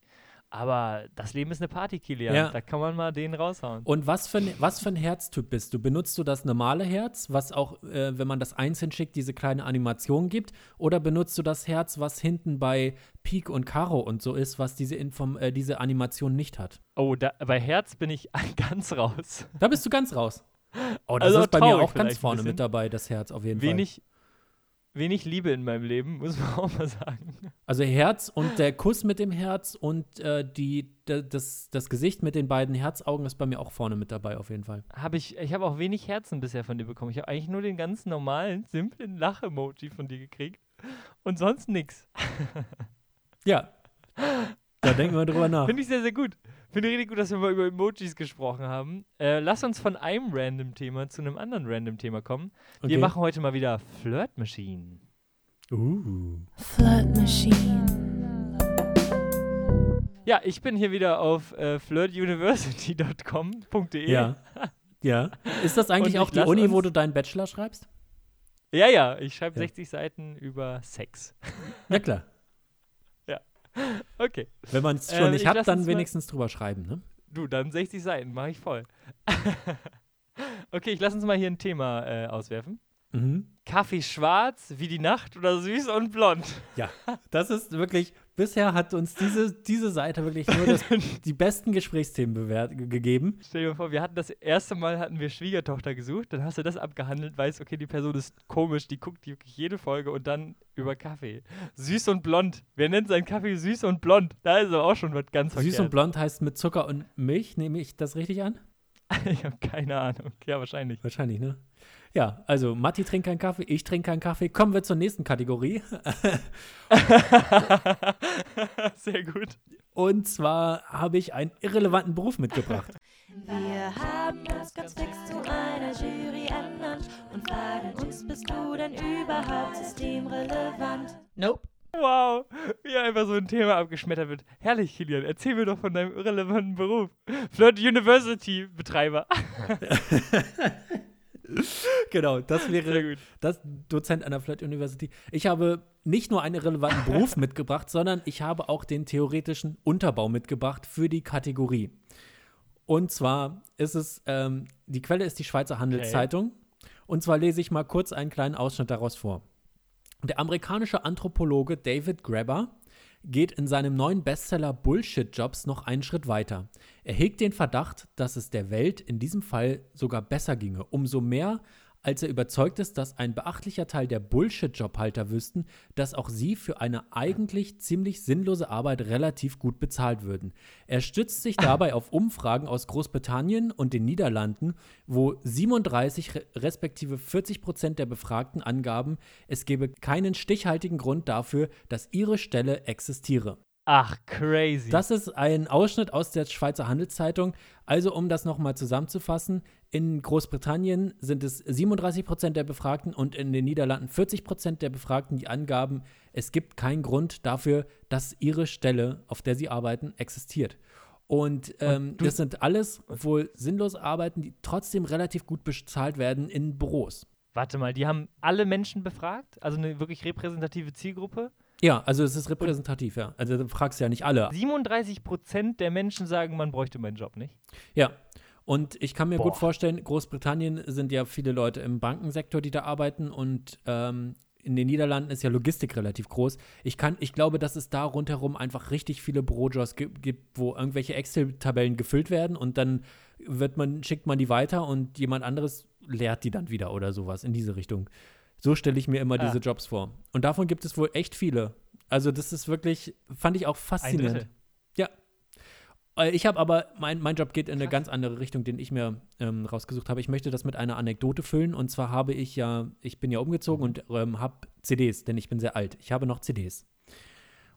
Aber das Leben ist eine Party, Kilian. Ja. Da kann man mal den raushauen. Und was für, ein, was für ein Herztyp bist du? Benutzt du das normale Herz, was auch, äh, wenn man das einzeln schickt, diese kleine Animation gibt? Oder benutzt du das Herz, was hinten bei Peak und Karo und so ist, was diese, Inform äh, diese Animation nicht hat? Oh, da, bei Herz bin ich ganz raus. Da bist du ganz raus. Oh, das Also ist bei mir auch ganz vorne mit dabei, das Herz auf jeden Wenig, wenig Liebe in meinem Leben, muss man auch mal sagen. Also Herz und der Kuss mit dem Herz und äh, die, das, das Gesicht mit den beiden Herzaugen ist bei mir auch vorne mit dabei, auf jeden Fall. Habe ich, ich habe auch wenig Herzen bisher von dir bekommen. Ich habe eigentlich nur den ganz normalen, simplen Lach-Emoji von dir gekriegt. Und sonst nix. ja. Da denken wir drüber nach. Finde ich sehr, sehr gut. Finde ich richtig gut, dass wir mal über Emojis gesprochen haben. Äh, lass uns von einem Random-Thema zu einem anderen Random-Thema kommen. Okay. Wir machen heute mal wieder Flirt Machine. Uh. Flirt Machine. Ja, ich bin hier wieder auf äh, flirtuniversity.com.de. Ja. ja. Ist das eigentlich auch die Uni, wo du deinen Bachelor schreibst? Ja, ja. Ich schreibe ja. 60 Seiten über Sex. Ja, klar. Okay. Wenn man es schon ähm, nicht hat, dann wenigstens drüber schreiben, ne? Du, dann 60 Seiten, mache ich voll. okay, ich lass uns mal hier ein Thema äh, auswerfen. Mhm. Kaffee schwarz wie die Nacht oder süß und blond? Ja, das ist wirklich, bisher hat uns diese, diese Seite wirklich nur das, die besten Gesprächsthemen bewährt, gegeben. Stell dir mal vor, wir hatten das erste Mal hatten wir Schwiegertochter gesucht, dann hast du das abgehandelt, weißt, okay, die Person ist komisch, die guckt wirklich jede Folge und dann über Kaffee. Süß und blond. Wer nennt seinen Kaffee süß und blond? Da ist aber auch schon was ganz Süß verkehrt. und blond heißt mit Zucker und Milch, nehme ich das richtig an? ich habe keine Ahnung. Ja, wahrscheinlich. Wahrscheinlich, ne? Ja, also Matti trinkt keinen Kaffee, ich trinke keinen Kaffee. Kommen wir zur nächsten Kategorie. Sehr gut. Und zwar habe ich einen irrelevanten Beruf mitgebracht. Wir haben uns ganz fix zu einer Jury ernannt und fragen uns, bist du denn überhaupt systemrelevant? Nope. Wow, wie einfach so ein Thema abgeschmettert wird. Herrlich, Kilian. Erzähl mir doch von deinem irrelevanten Beruf. Flirt University Betreiber. genau, das wäre das Dozent an der Flirt University. Ich habe nicht nur einen relevanten Beruf mitgebracht, sondern ich habe auch den theoretischen Unterbau mitgebracht für die Kategorie. Und zwar ist es, ähm, die Quelle ist die Schweizer Handelszeitung. Okay. Und zwar lese ich mal kurz einen kleinen Ausschnitt daraus vor. Der amerikanische Anthropologe David Graeber geht in seinem neuen Bestseller Bullshit Jobs noch einen Schritt weiter. Er hegt den Verdacht, dass es der Welt in diesem Fall sogar besser ginge, umso mehr als er überzeugt ist, dass ein beachtlicher Teil der Bullshit-Jobhalter wüssten, dass auch sie für eine eigentlich ziemlich sinnlose Arbeit relativ gut bezahlt würden. Er stützt sich dabei auf Umfragen aus Großbritannien und den Niederlanden, wo 37 respektive 40 Prozent der Befragten angaben, es gebe keinen stichhaltigen Grund dafür, dass ihre Stelle existiere. Ach, crazy. Das ist ein Ausschnitt aus der Schweizer Handelszeitung. Also, um das nochmal zusammenzufassen, in Großbritannien sind es 37 Prozent der Befragten und in den Niederlanden 40 Prozent der Befragten, die angaben, es gibt keinen Grund dafür, dass ihre Stelle, auf der sie arbeiten, existiert. Und, ähm, und das sind alles wohl sinnlose Arbeiten, die trotzdem relativ gut bezahlt werden in Büros. Warte mal, die haben alle Menschen befragt? Also eine wirklich repräsentative Zielgruppe? Ja, also es ist repräsentativ, ja. Also du fragst ja nicht alle. 37 Prozent der Menschen sagen, man bräuchte meinen Job nicht. Ja. Und ich kann mir Boah. gut vorstellen, Großbritannien sind ja viele Leute im Bankensektor, die da arbeiten und ähm, in den Niederlanden ist ja Logistik relativ groß. Ich kann, ich glaube, dass es da rundherum einfach richtig viele Bürojobs gibt, wo irgendwelche Excel-Tabellen gefüllt werden und dann wird man, schickt man die weiter und jemand anderes leert die dann wieder oder sowas in diese Richtung. So stelle ich mir immer ah. diese Jobs vor. Und davon gibt es wohl echt viele. Also, das ist wirklich, fand ich auch faszinierend. Ja. Äh, ich habe aber, mein, mein Job geht in eine ganz andere Richtung, den ich mir ähm, rausgesucht habe. Ich möchte das mit einer Anekdote füllen. Und zwar habe ich ja, ich bin ja umgezogen und ähm, habe CDs, denn ich bin sehr alt. Ich habe noch CDs.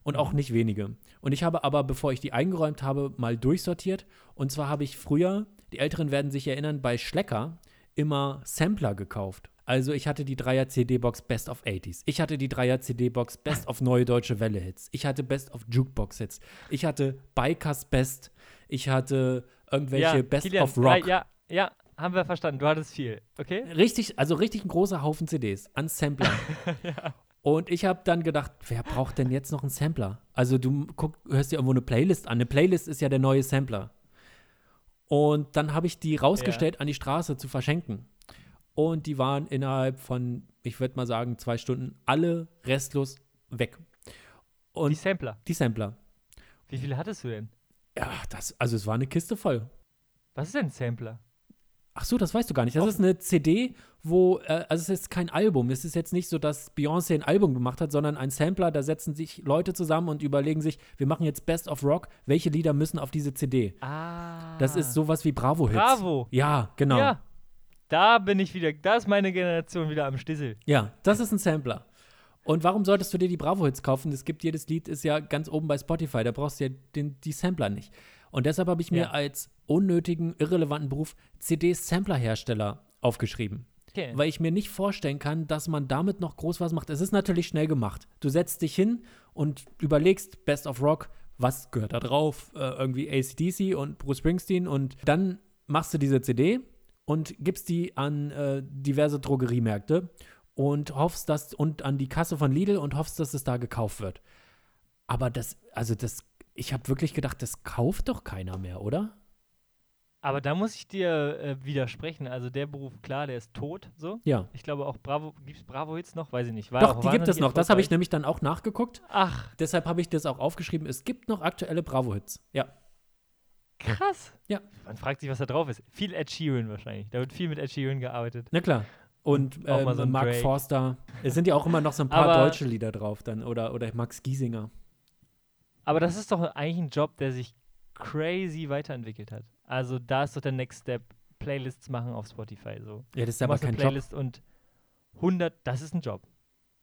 Und auch mhm. nicht wenige. Und ich habe aber, bevor ich die eingeräumt habe, mal durchsortiert. Und zwar habe ich früher, die Älteren werden sich erinnern, bei Schlecker immer Sampler gekauft. Also ich hatte die Dreier CD-Box Best of 80s. Ich hatte die Dreier CD-Box Best of Neue Deutsche Welle Hits. Ich hatte Best of Jukebox Hits. Ich hatte Bikers Best. Ich hatte irgendwelche ja, Best Kilian, of Rock. Ja, ja, haben wir verstanden. Du hattest viel, okay? Richtig, also richtig ein großer Haufen CDs an Samplern. ja. Und ich habe dann gedacht, wer braucht denn jetzt noch einen Sampler? Also du guck, hörst dir irgendwo eine Playlist an. Eine Playlist ist ja der neue Sampler. Und dann habe ich die rausgestellt, ja. an die Straße zu verschenken. Und die waren innerhalb von, ich würde mal sagen, zwei Stunden alle restlos weg. Und die Sampler? Die Sampler. Wie viele hattest du denn? Ja, das, also es war eine Kiste voll. Was ist denn ein Sampler? Ach so, das weißt du gar nicht. Das Auf- ist eine CD, wo, äh, also es ist kein Album. Es ist jetzt nicht so, dass Beyoncé ein Album gemacht hat, sondern ein Sampler, da setzen sich Leute zusammen und überlegen sich, wir machen jetzt Best of Rock, welche Lieder müssen auf diese CD? Ah. Das ist sowas wie Bravo-Hits. Bravo. Ja, genau. Ja. Ja. Da bin ich wieder, da ist meine Generation wieder am Stissel. das ist ein Sampler. Und warum solltest du dir die Bravo-Hits kaufen? Es gibt jedes Lied, ist ja ganz oben bei Spotify, da brauchst du ja den, die Sampler nicht. Und deshalb habe ich mir Ja. als unnötigen, irrelevanten Beruf CD-Sampler-Hersteller aufgeschrieben. Okay. weil ich mir nicht vorstellen kann, dass man damit noch groß was macht. Es ist natürlich schnell gemacht. Du setzt dich hin und überlegst, Best of Rock, was gehört da drauf? Äh, irgendwie ACDC und Bruce Springsteen und dann machst du diese CD und gibst die an äh, diverse Drogeriemärkte und hoffst, dass und an die Kasse von Lidl und hoffst, dass es da gekauft wird. Aber das, also das, ich habe wirklich gedacht, das kauft doch keiner mehr, oder? Aber da muss ich dir äh, widersprechen. Also der Beruf, klar, der ist tot, so. Ja. Ich glaube auch Bravo, gibt es Bravo-Hits noch? Weiß ich nicht. War Doch, auch die gibt es noch. Das habe ich nämlich dann auch nachgeguckt. Ach, Deshalb habe ich das auch aufgeschrieben. Es gibt noch aktuelle Bravo-Hits. Ja. Krass. Ja. Man fragt sich, was da drauf ist. Viel Ed Sheeran wahrscheinlich. Da wird viel mit Ed Sheeran gearbeitet. Na klar. Und ähm, so Mark Drake. Forster. Es sind ja auch immer noch so ein paar Aber- deutsche Lieder drauf dann. Oder, oder Max Giesinger. Aber das ist doch eigentlich ein Job, der sich crazy weiterentwickelt hat. Also da ist doch der Next Step. Playlists machen auf Spotify so. Ja, das ist Du aber kein Job. Playlist und 100, das ist ein Job.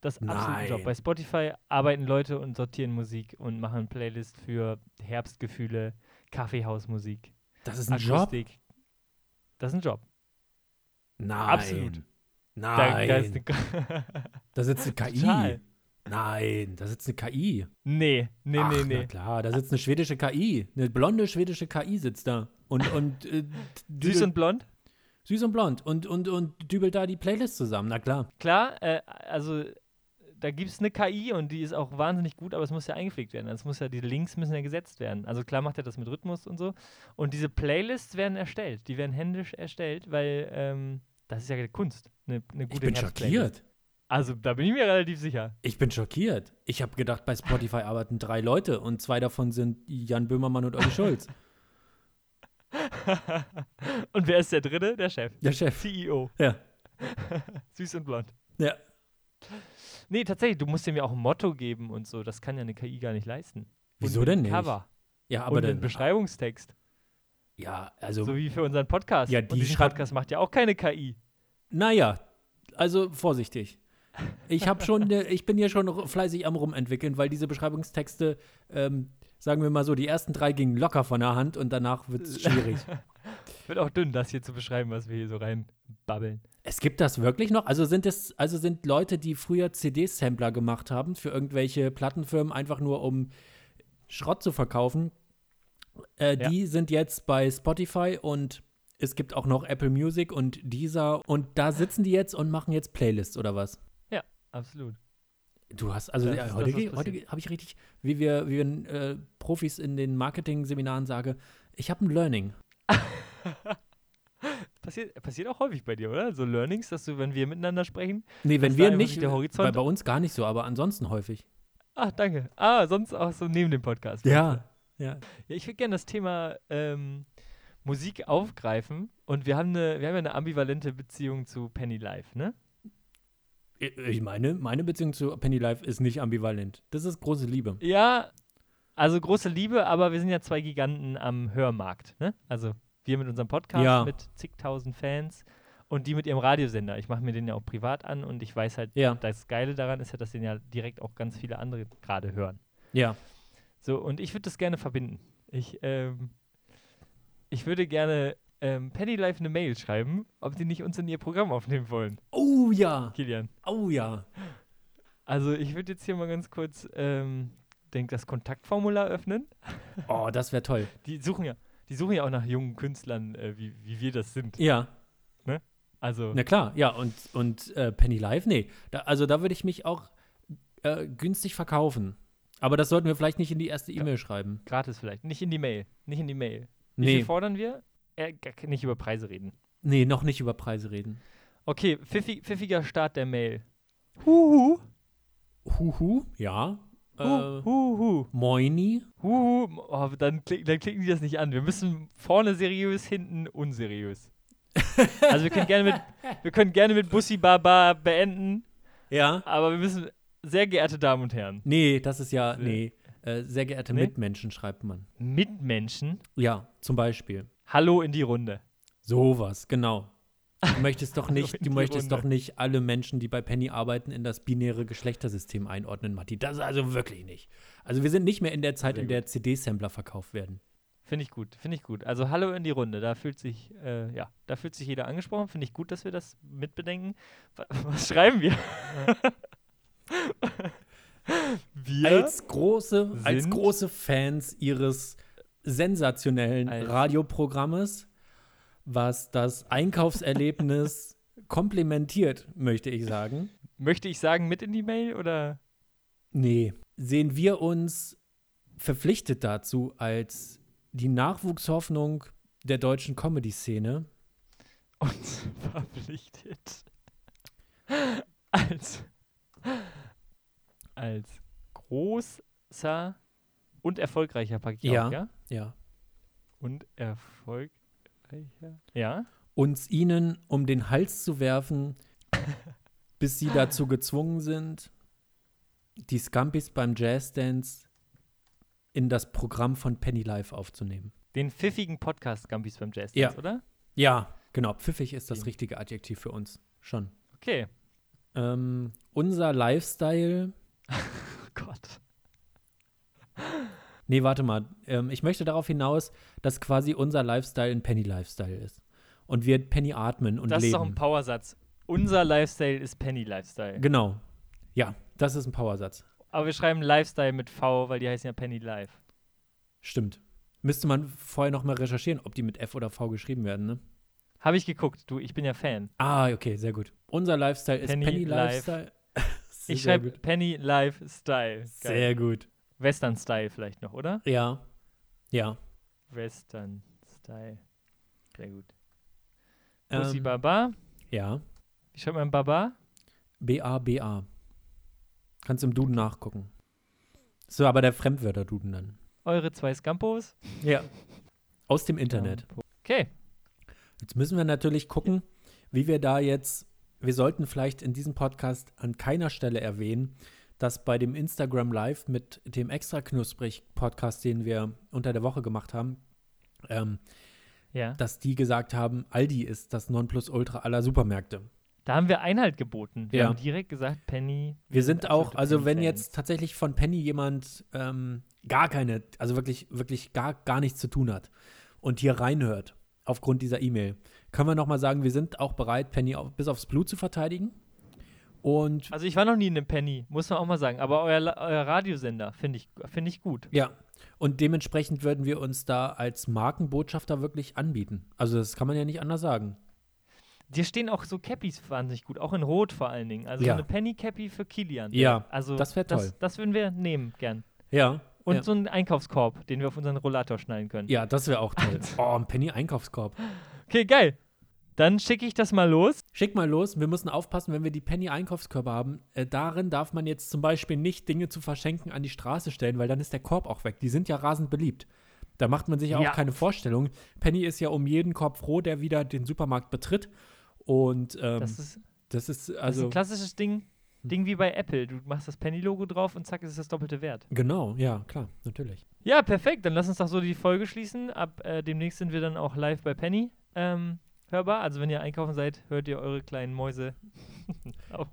Das ist absolut ein Job. Bei Spotify arbeiten Leute und sortieren Musik und machen eine Playlist für Herbstgefühle, Kaffeehausmusik, Das ist ein Job? Akustik. Das ist ein Job. Nein. Absolut. Da, Nein. da ist eine da sitzt eine KI. Total. Nein, da sitzt eine KI. nee, nee, Ach, nee, Na nee. klar, da sitzt eine schwedische KI. Eine blonde schwedische KI sitzt da. Und, und äh, Süß und blond? süß und blond. Und, und, und dübelt da die Playlist zusammen. Na klar. Klar, äh, also da gibt es eine KI und die ist auch wahnsinnig gut, aber es muss ja eingepflegt werden. Es muss ja, die Links müssen ja gesetzt werden. Also klar macht er das mit Rhythmus und so. Und diese Playlists werden erstellt. Die werden händisch erstellt, weil ähm, das ist ja Kunst. Eine, eine Ich gute bin Herbstplaylist. schockiert. Also da bin ich mir relativ sicher. Ich bin schockiert. Ich habe gedacht, bei Spotify arbeiten drei Leute und zwei davon sind Jan Böhmermann und Olli Schulz. und wer ist der dritte? Der Chef. Der Chef. CEO. Ja. Süß und blond. Ja. Nee, tatsächlich, du musst dem ja auch ein Motto geben und so. Das kann ja eine KI gar nicht leisten. Wieso und denn ein nicht? Cover. Ja, Aber und dann. Beschreibungstext. Ja, also. So wie für unseren Podcast. Ja, und die schreibt- Podcast macht ja auch keine KI. Naja, also vorsichtig. Ich habe schon, äh, ich bin hier schon fleißig am rumentwickeln, weil diese Beschreibungstexte, ähm, sagen wir mal so, die ersten drei gingen locker von der Hand und danach wird es schwierig. Wird auch dünn, das hier zu beschreiben, was wir hier so reinbabbeln. es gibt das wirklich noch? Also sind es, also sind Leute, die früher CD-Sampler gemacht haben für irgendwelche Plattenfirmen, einfach nur um Schrott zu verkaufen, äh, Ja. die sind jetzt bei Spotify und es gibt auch noch Apple Music und Deezer und da sitzen die jetzt und machen jetzt Playlists oder was? Absolut. Du hast, also ja, heute, heute habe ich richtig, wie wir, wie wir äh, Profis in den Marketing-Seminaren sage, ich habe ein Learning. Passiert, passiert auch häufig bei dir, oder? So Learnings, dass du, wenn wir miteinander sprechen. Nee, wenn wir nicht, der bei, Horizont- bei uns gar nicht so, aber ansonsten häufig. Ah, danke. Ah, sonst auch so neben dem Podcast. Ja, ja. Ja, ich würde gerne das Thema ähm, Musik aufgreifen. Und wir haben, eine, wir haben ja eine ambivalente Beziehung zu Penny Live, ne? Ich- Ich meine, meine Beziehung zu Penny Life ist nicht ambivalent. Das ist große Liebe. Ja, also große Liebe, aber wir sind ja zwei Giganten am Hörmarkt, ne? Also wir mit unserem Podcast Ja. mit zigtausend Fans und die mit ihrem Radiosender. Ich mache mir den ja auch privat an und ich weiß halt, Ja, das Geile daran ist ja, dass den ja direkt auch ganz viele andere gerade hören. ja. So, und ich würde das gerne verbinden. Ich, ähm, ich würde gerne ähm, Penny Live eine Mail schreiben, ob die nicht uns in ihr Programm aufnehmen wollen, Oh ja, Kilian. oh ja. Also ich würde jetzt hier mal ganz kurz ähm, denk, das Kontaktformular öffnen. Oh, das wäre toll. Die suchen ja, die suchen ja auch nach jungen Künstlern, äh, wie, wie wir das sind. Ja, Also na klar, ja. Und, und äh, Penny Life, nee. Da, also da würde ich mich auch äh, günstig verkaufen. Aber das sollten wir vielleicht nicht in die erste E-Mail schreiben. gratis vielleicht. Nicht in die Mail. Nicht in die Mail. Wie Nee, viel fordern wir? Äh, nicht über Preise reden. nee, noch nicht über Preise reden. Okay, pfiffi, pfiffiger Start der Mail. Huhu. Huhu, ja. Äh, Hu, huhu. Moini. Huhu. Oh, dann, dann klicken die das nicht an. Wir müssen vorne seriös, hinten unseriös. Also wir können gerne mit, wir können gerne mit Bussi Baba beenden, Ja. aber wir müssen, sehr geehrte Damen und Herren, Nee, das ist ja, nee. Äh, sehr geehrte Nee? Mitmenschen schreibt man. Mitmenschen, Ja, zum Beispiel. hallo in die Runde. Sowas, genau. Du möchtest doch nicht, du möchtest Runde. doch nicht alle Menschen, die bei Penny arbeiten, in das binäre Geschlechtersystem einordnen, Matti. Das also wirklich nicht. Also wir sind nicht mehr in der Zeit, Sehr in der CD-Sampler verkauft werden. Finde ich gut, finde ich gut. Also hallo in die Runde, da fühlt sich, äh, ja, da fühlt sich jeder angesprochen. Finde ich gut, dass wir das mitbedenken. Wa- Was schreiben wir? wir? Als große, als große Fans ihres sensationellen Radioprogrammes, was das Einkaufserlebnis komplementiert, möchte ich sagen. Möchte ich sagen, mit in die Mail oder? Nee, sehen wir uns verpflichtet dazu, als die Nachwuchshoffnung der deutschen Comedy-Szene uns verpflichtet. als, als großer und erfolgreicher Paket. Ja. ja? ja, Und erfolgreicher. Ja. uns ihnen um den Hals zu werfen, bis sie dazu gezwungen sind, die Scampis beim Jazzdance in das Programm von Penny Live aufzunehmen. Den pfiffigen Podcast Gambis beim Jazz, Ja. oder? Ja, genau. Pfiffig ist das richtige Adjektiv für uns. Schon. Okay. Ähm, unser Lifestyle. Nee, warte mal. Ähm, ich möchte darauf hinaus, dass quasi unser Lifestyle ein Penny-Lifestyle ist. Und wir Penny atmen und das leben. ist doch ein Powersatz. Unser Lifestyle ist Penny Lifestyle. genau. Ja, das ist ein Powersatz. Aber wir schreiben Lifestyle mit V, weil die heißen ja Penny Life. Stimmt. Müsste man vorher noch mal recherchieren, ob die mit F oder V geschrieben werden, ne? Habe ich geguckt, du, ich bin ja Fan. Ah, okay, sehr gut. Unser Lifestyle ist Penny Penny Life. Lifestyle. Ich schreibe. Penny Lifestyle. Geil. Sehr gut. Western Style vielleicht noch, oder? Ja. Ja. Western Style. Sehr gut. Bussi Ähm, Baba. ja. Wie schreibt man Baba? B-A-B-A. Kannst im Duden nachgucken. So, aber der Fremdwörter-Duden dann. Eure zwei Scampos. Ja. Aus dem Internet. Okay. Jetzt müssen wir natürlich gucken, wie wir da jetzt, wir sollten vielleicht in diesem Podcast an keiner Stelle erwähnen, dass bei dem Instagram Live mit dem extra knusprig Podcast, den wir unter der Woche gemacht haben, ähm, Ja. dass die gesagt haben, Aldi ist das Nonplusultra aller Supermärkte. Da haben wir Einhalt geboten. Wir Ja. haben direkt gesagt, Penny. Wir sind auch, absolute also wenn jetzt tatsächlich von Penny jemand ähm, gar keine, also wirklich, wirklich gar, gar nichts zu tun hat und hier reinhört aufgrund dieser E-Mail, können wir nochmal sagen, wir sind auch bereit, Penny auf, bis aufs Blut zu verteidigen. Und Also ich war noch nie in einem Penny, muss man auch mal sagen. Aber euer, euer Radiosender finde ich, find ich gut. ja, und dementsprechend würden wir uns da als Markenbotschafter wirklich anbieten. Also das kann man ja nicht anders sagen. Dir stehen auch so Cappies wahnsinnig gut, auch in Rot vor allen Dingen. Also Ja. eine Penny Cappy für Kilian. Ja, also das wär toll. Das, das würden wir nehmen, gern. Ja. Und ja. so einen Einkaufskorb, den wir auf unseren Rollator schnallen können. ja, das wäre auch toll. Oh, ein Penny-Einkaufskorb. Okay, geil. Dann schicke ich das mal los. Schick mal los, wir müssen aufpassen, wenn wir die Penny-Einkaufskörbe haben. Äh, darin darf man jetzt zum Beispiel nicht Dinge zu verschenken an die Straße stellen, weil dann ist der Korb auch weg. Die sind ja rasend beliebt. Da macht man sich ja Ja. auch keine Vorstellung. Penny ist ja um jeden Korb froh, der wieder den Supermarkt betritt. Und ähm, Das ist, das ist das ist also. ein klassisches Ding. Ding wie bei Apple. Du machst das Penny-Logo drauf und zack, ist es das doppelte Wert. Genau, ja, klar, natürlich. Ja, perfekt. Dann lass uns doch so die Folge schließen. Ab äh, demnächst sind wir dann auch live bei Penny ähm, hörbar. Also wenn ihr einkaufen seid, hört ihr eure kleinen Mäuse auch,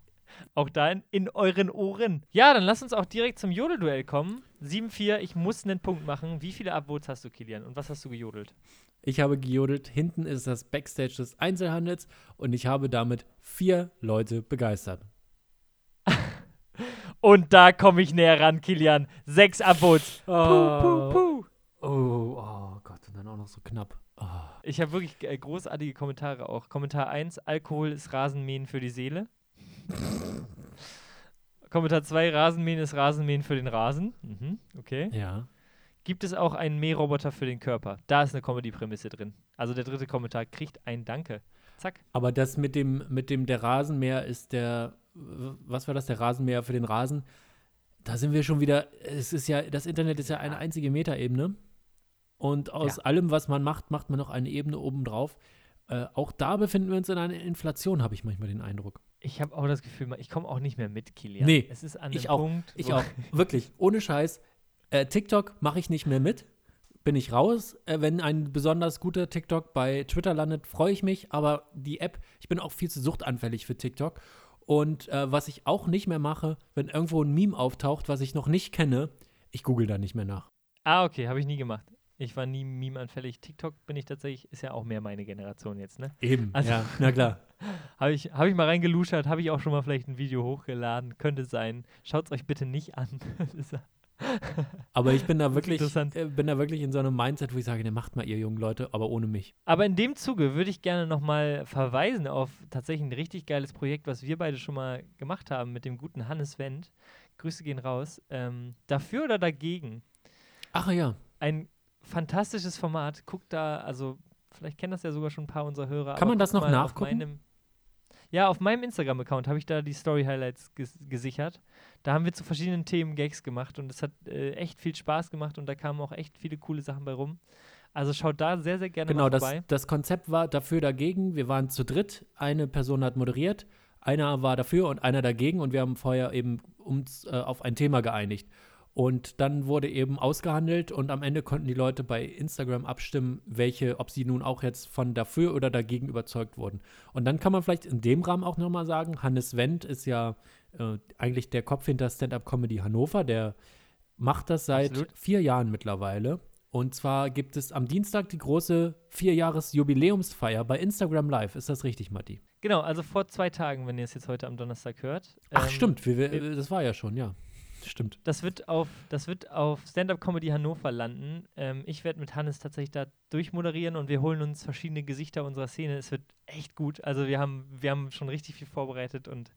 auch da in, in euren Ohren. Ja, dann lass uns auch direkt zum Jodelduell kommen. 7-4, ich muss einen Punkt machen. Wie viele Upvotes hast du, Kilian? Und was hast du gejodelt? Ich habe gejodelt, hinten ist das Backstage des Einzelhandels und ich habe damit vier Leute begeistert. Und da komme ich näher ran, Kilian. Sechs Upvotes. Puh, Oh, puh, puh. oh, oh Gott, und dann auch noch so knapp. Oh. Ich habe wirklich äh, großartige Kommentare auch. Kommentar 1, Alkohol ist Rasenmähen für die Seele. Kommentar 2, Rasenmähen ist Rasenmähen für den Rasen. Mhm, okay. Ja. Gibt es auch einen Mähroboter für den Körper? Da ist eine Comedy-Prämisse drin. Also der dritte Kommentar kriegt ein Danke. Zack. Aber das mit dem, mit dem, der Rasenmäher ist der, was war das, der Rasenmäher für den Rasen? Da sind wir schon wieder, es ist ja, das Internet ist ja eine einzige Metaebene. Und aus Ja. allem, was man macht, macht man noch eine Ebene obendrauf. äh, auch da befinden wir uns in einer Inflation, habe ich manchmal den Eindruck. Ich habe auch das Gefühl, ich komme auch nicht mehr mit, Kilian. Nee, es ist an ich auch. Punkt. Ich auch. Wirklich, ohne Scheiß. Äh, TikTok mache ich nicht mehr mit. Bin ich raus. Äh, wenn ein besonders guter TikTok bei Twitter landet, freue ich mich. Aber die App, ich bin auch viel zu suchtanfällig für TikTok. Und äh, was ich auch nicht mehr mache, wenn irgendwo ein Meme auftaucht, was ich noch nicht kenne, ich google da nicht mehr nach. Ah, okay, habe ich nie gemacht. Ich war nie Meme-anfällig. TikTok bin ich tatsächlich, ist ja auch mehr meine Generation jetzt, ne? Eben. Also- ja, na klar. Habe ich, hab ich mal reingeluschert, habe ich auch schon mal vielleicht ein Video hochgeladen. Könnte sein. Schaut es euch bitte nicht an. Aber ich bin da wirklich, äh, bin da wirklich in so einem Mindset, wo ich sage, ne, macht mal ihr jungen Leute, aber ohne mich. Aber in dem Zuge würde ich gerne nochmal verweisen auf tatsächlich ein richtig geiles Projekt, was wir beide schon mal gemacht haben mit dem guten Hannes Wendt. Grüße gehen raus. Ähm, dafür oder dagegen? Ach ja, Ein fantastisches Format. Guckt da, also vielleicht kennen das ja sogar schon ein paar unserer Hörer. Kann man das noch mal auf nachgucken? Meinem, ja, auf meinem Instagram-Account habe ich da die Story-Highlights ges gesichert. Da haben wir zu verschiedenen Themen Gags gemacht und es hat äh, echt viel Spaß gemacht und da kamen auch echt viele coole Sachen bei rum. Also schaut da sehr, sehr gerne Genau, mal das, vorbei. das Konzept war dafür, dagegen. Wir waren zu dritt. Eine Person hat moderiert, einer war dafür und einer dagegen. Und wir haben vorher eben uns äh, auf ein Thema geeinigt. Und dann wurde eben ausgehandelt und am Ende konnten die Leute bei Instagram abstimmen, welche, ob sie nun auch jetzt von dafür oder dagegen überzeugt wurden. Und dann kann man vielleicht in dem Rahmen auch nochmal sagen, Hannes Wendt ist ja äh, eigentlich der Kopf hinter Stand-Up Comedy Hannover, der macht das seit Absolut. vier Jahren mittlerweile. Und zwar gibt es am Dienstag die große Vierjahres-Jubiläumsfeier bei Instagram Live. Ist das richtig, Matti? Genau, also vor zwei Tagen, wenn ihr es jetzt heute am Donnerstag hört. Ach, Ähm, stimmt. Wir, wir, das war ja schon, ja. Stimmt. Das wird auf, auf Stand-Up Comedy Hannover landen. Ähm, ich werde mit Hannes tatsächlich da durchmoderieren und wir holen uns verschiedene Gesichter unserer Szene. Es wird echt gut. Also wir haben, wir haben schon richtig viel vorbereitet und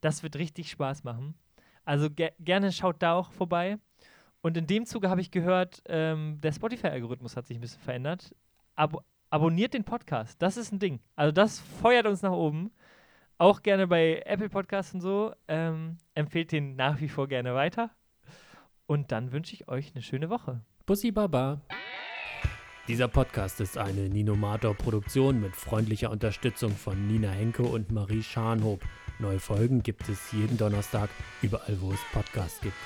das wird richtig Spaß machen. Also ge gerne schaut da auch vorbei. Und in dem Zuge habe ich gehört, ähm, der Spotify-Algorithmus hat sich ein bisschen verändert. Abo abonniert den Podcast. Das ist ein Ding. Also das feuert uns nach oben. Auch gerne bei Apple Podcasts und so. Ähm, empfehlt den nach wie vor gerne weiter. Und dann wünsche ich euch eine schöne Woche. Bussi Baba. Dieser Podcast ist eine Ninomator-Produktion mit freundlicher Unterstützung von Nina Henke und Marie Scharnhob. Neue Folgen gibt es jeden Donnerstag, überall wo es Podcasts gibt.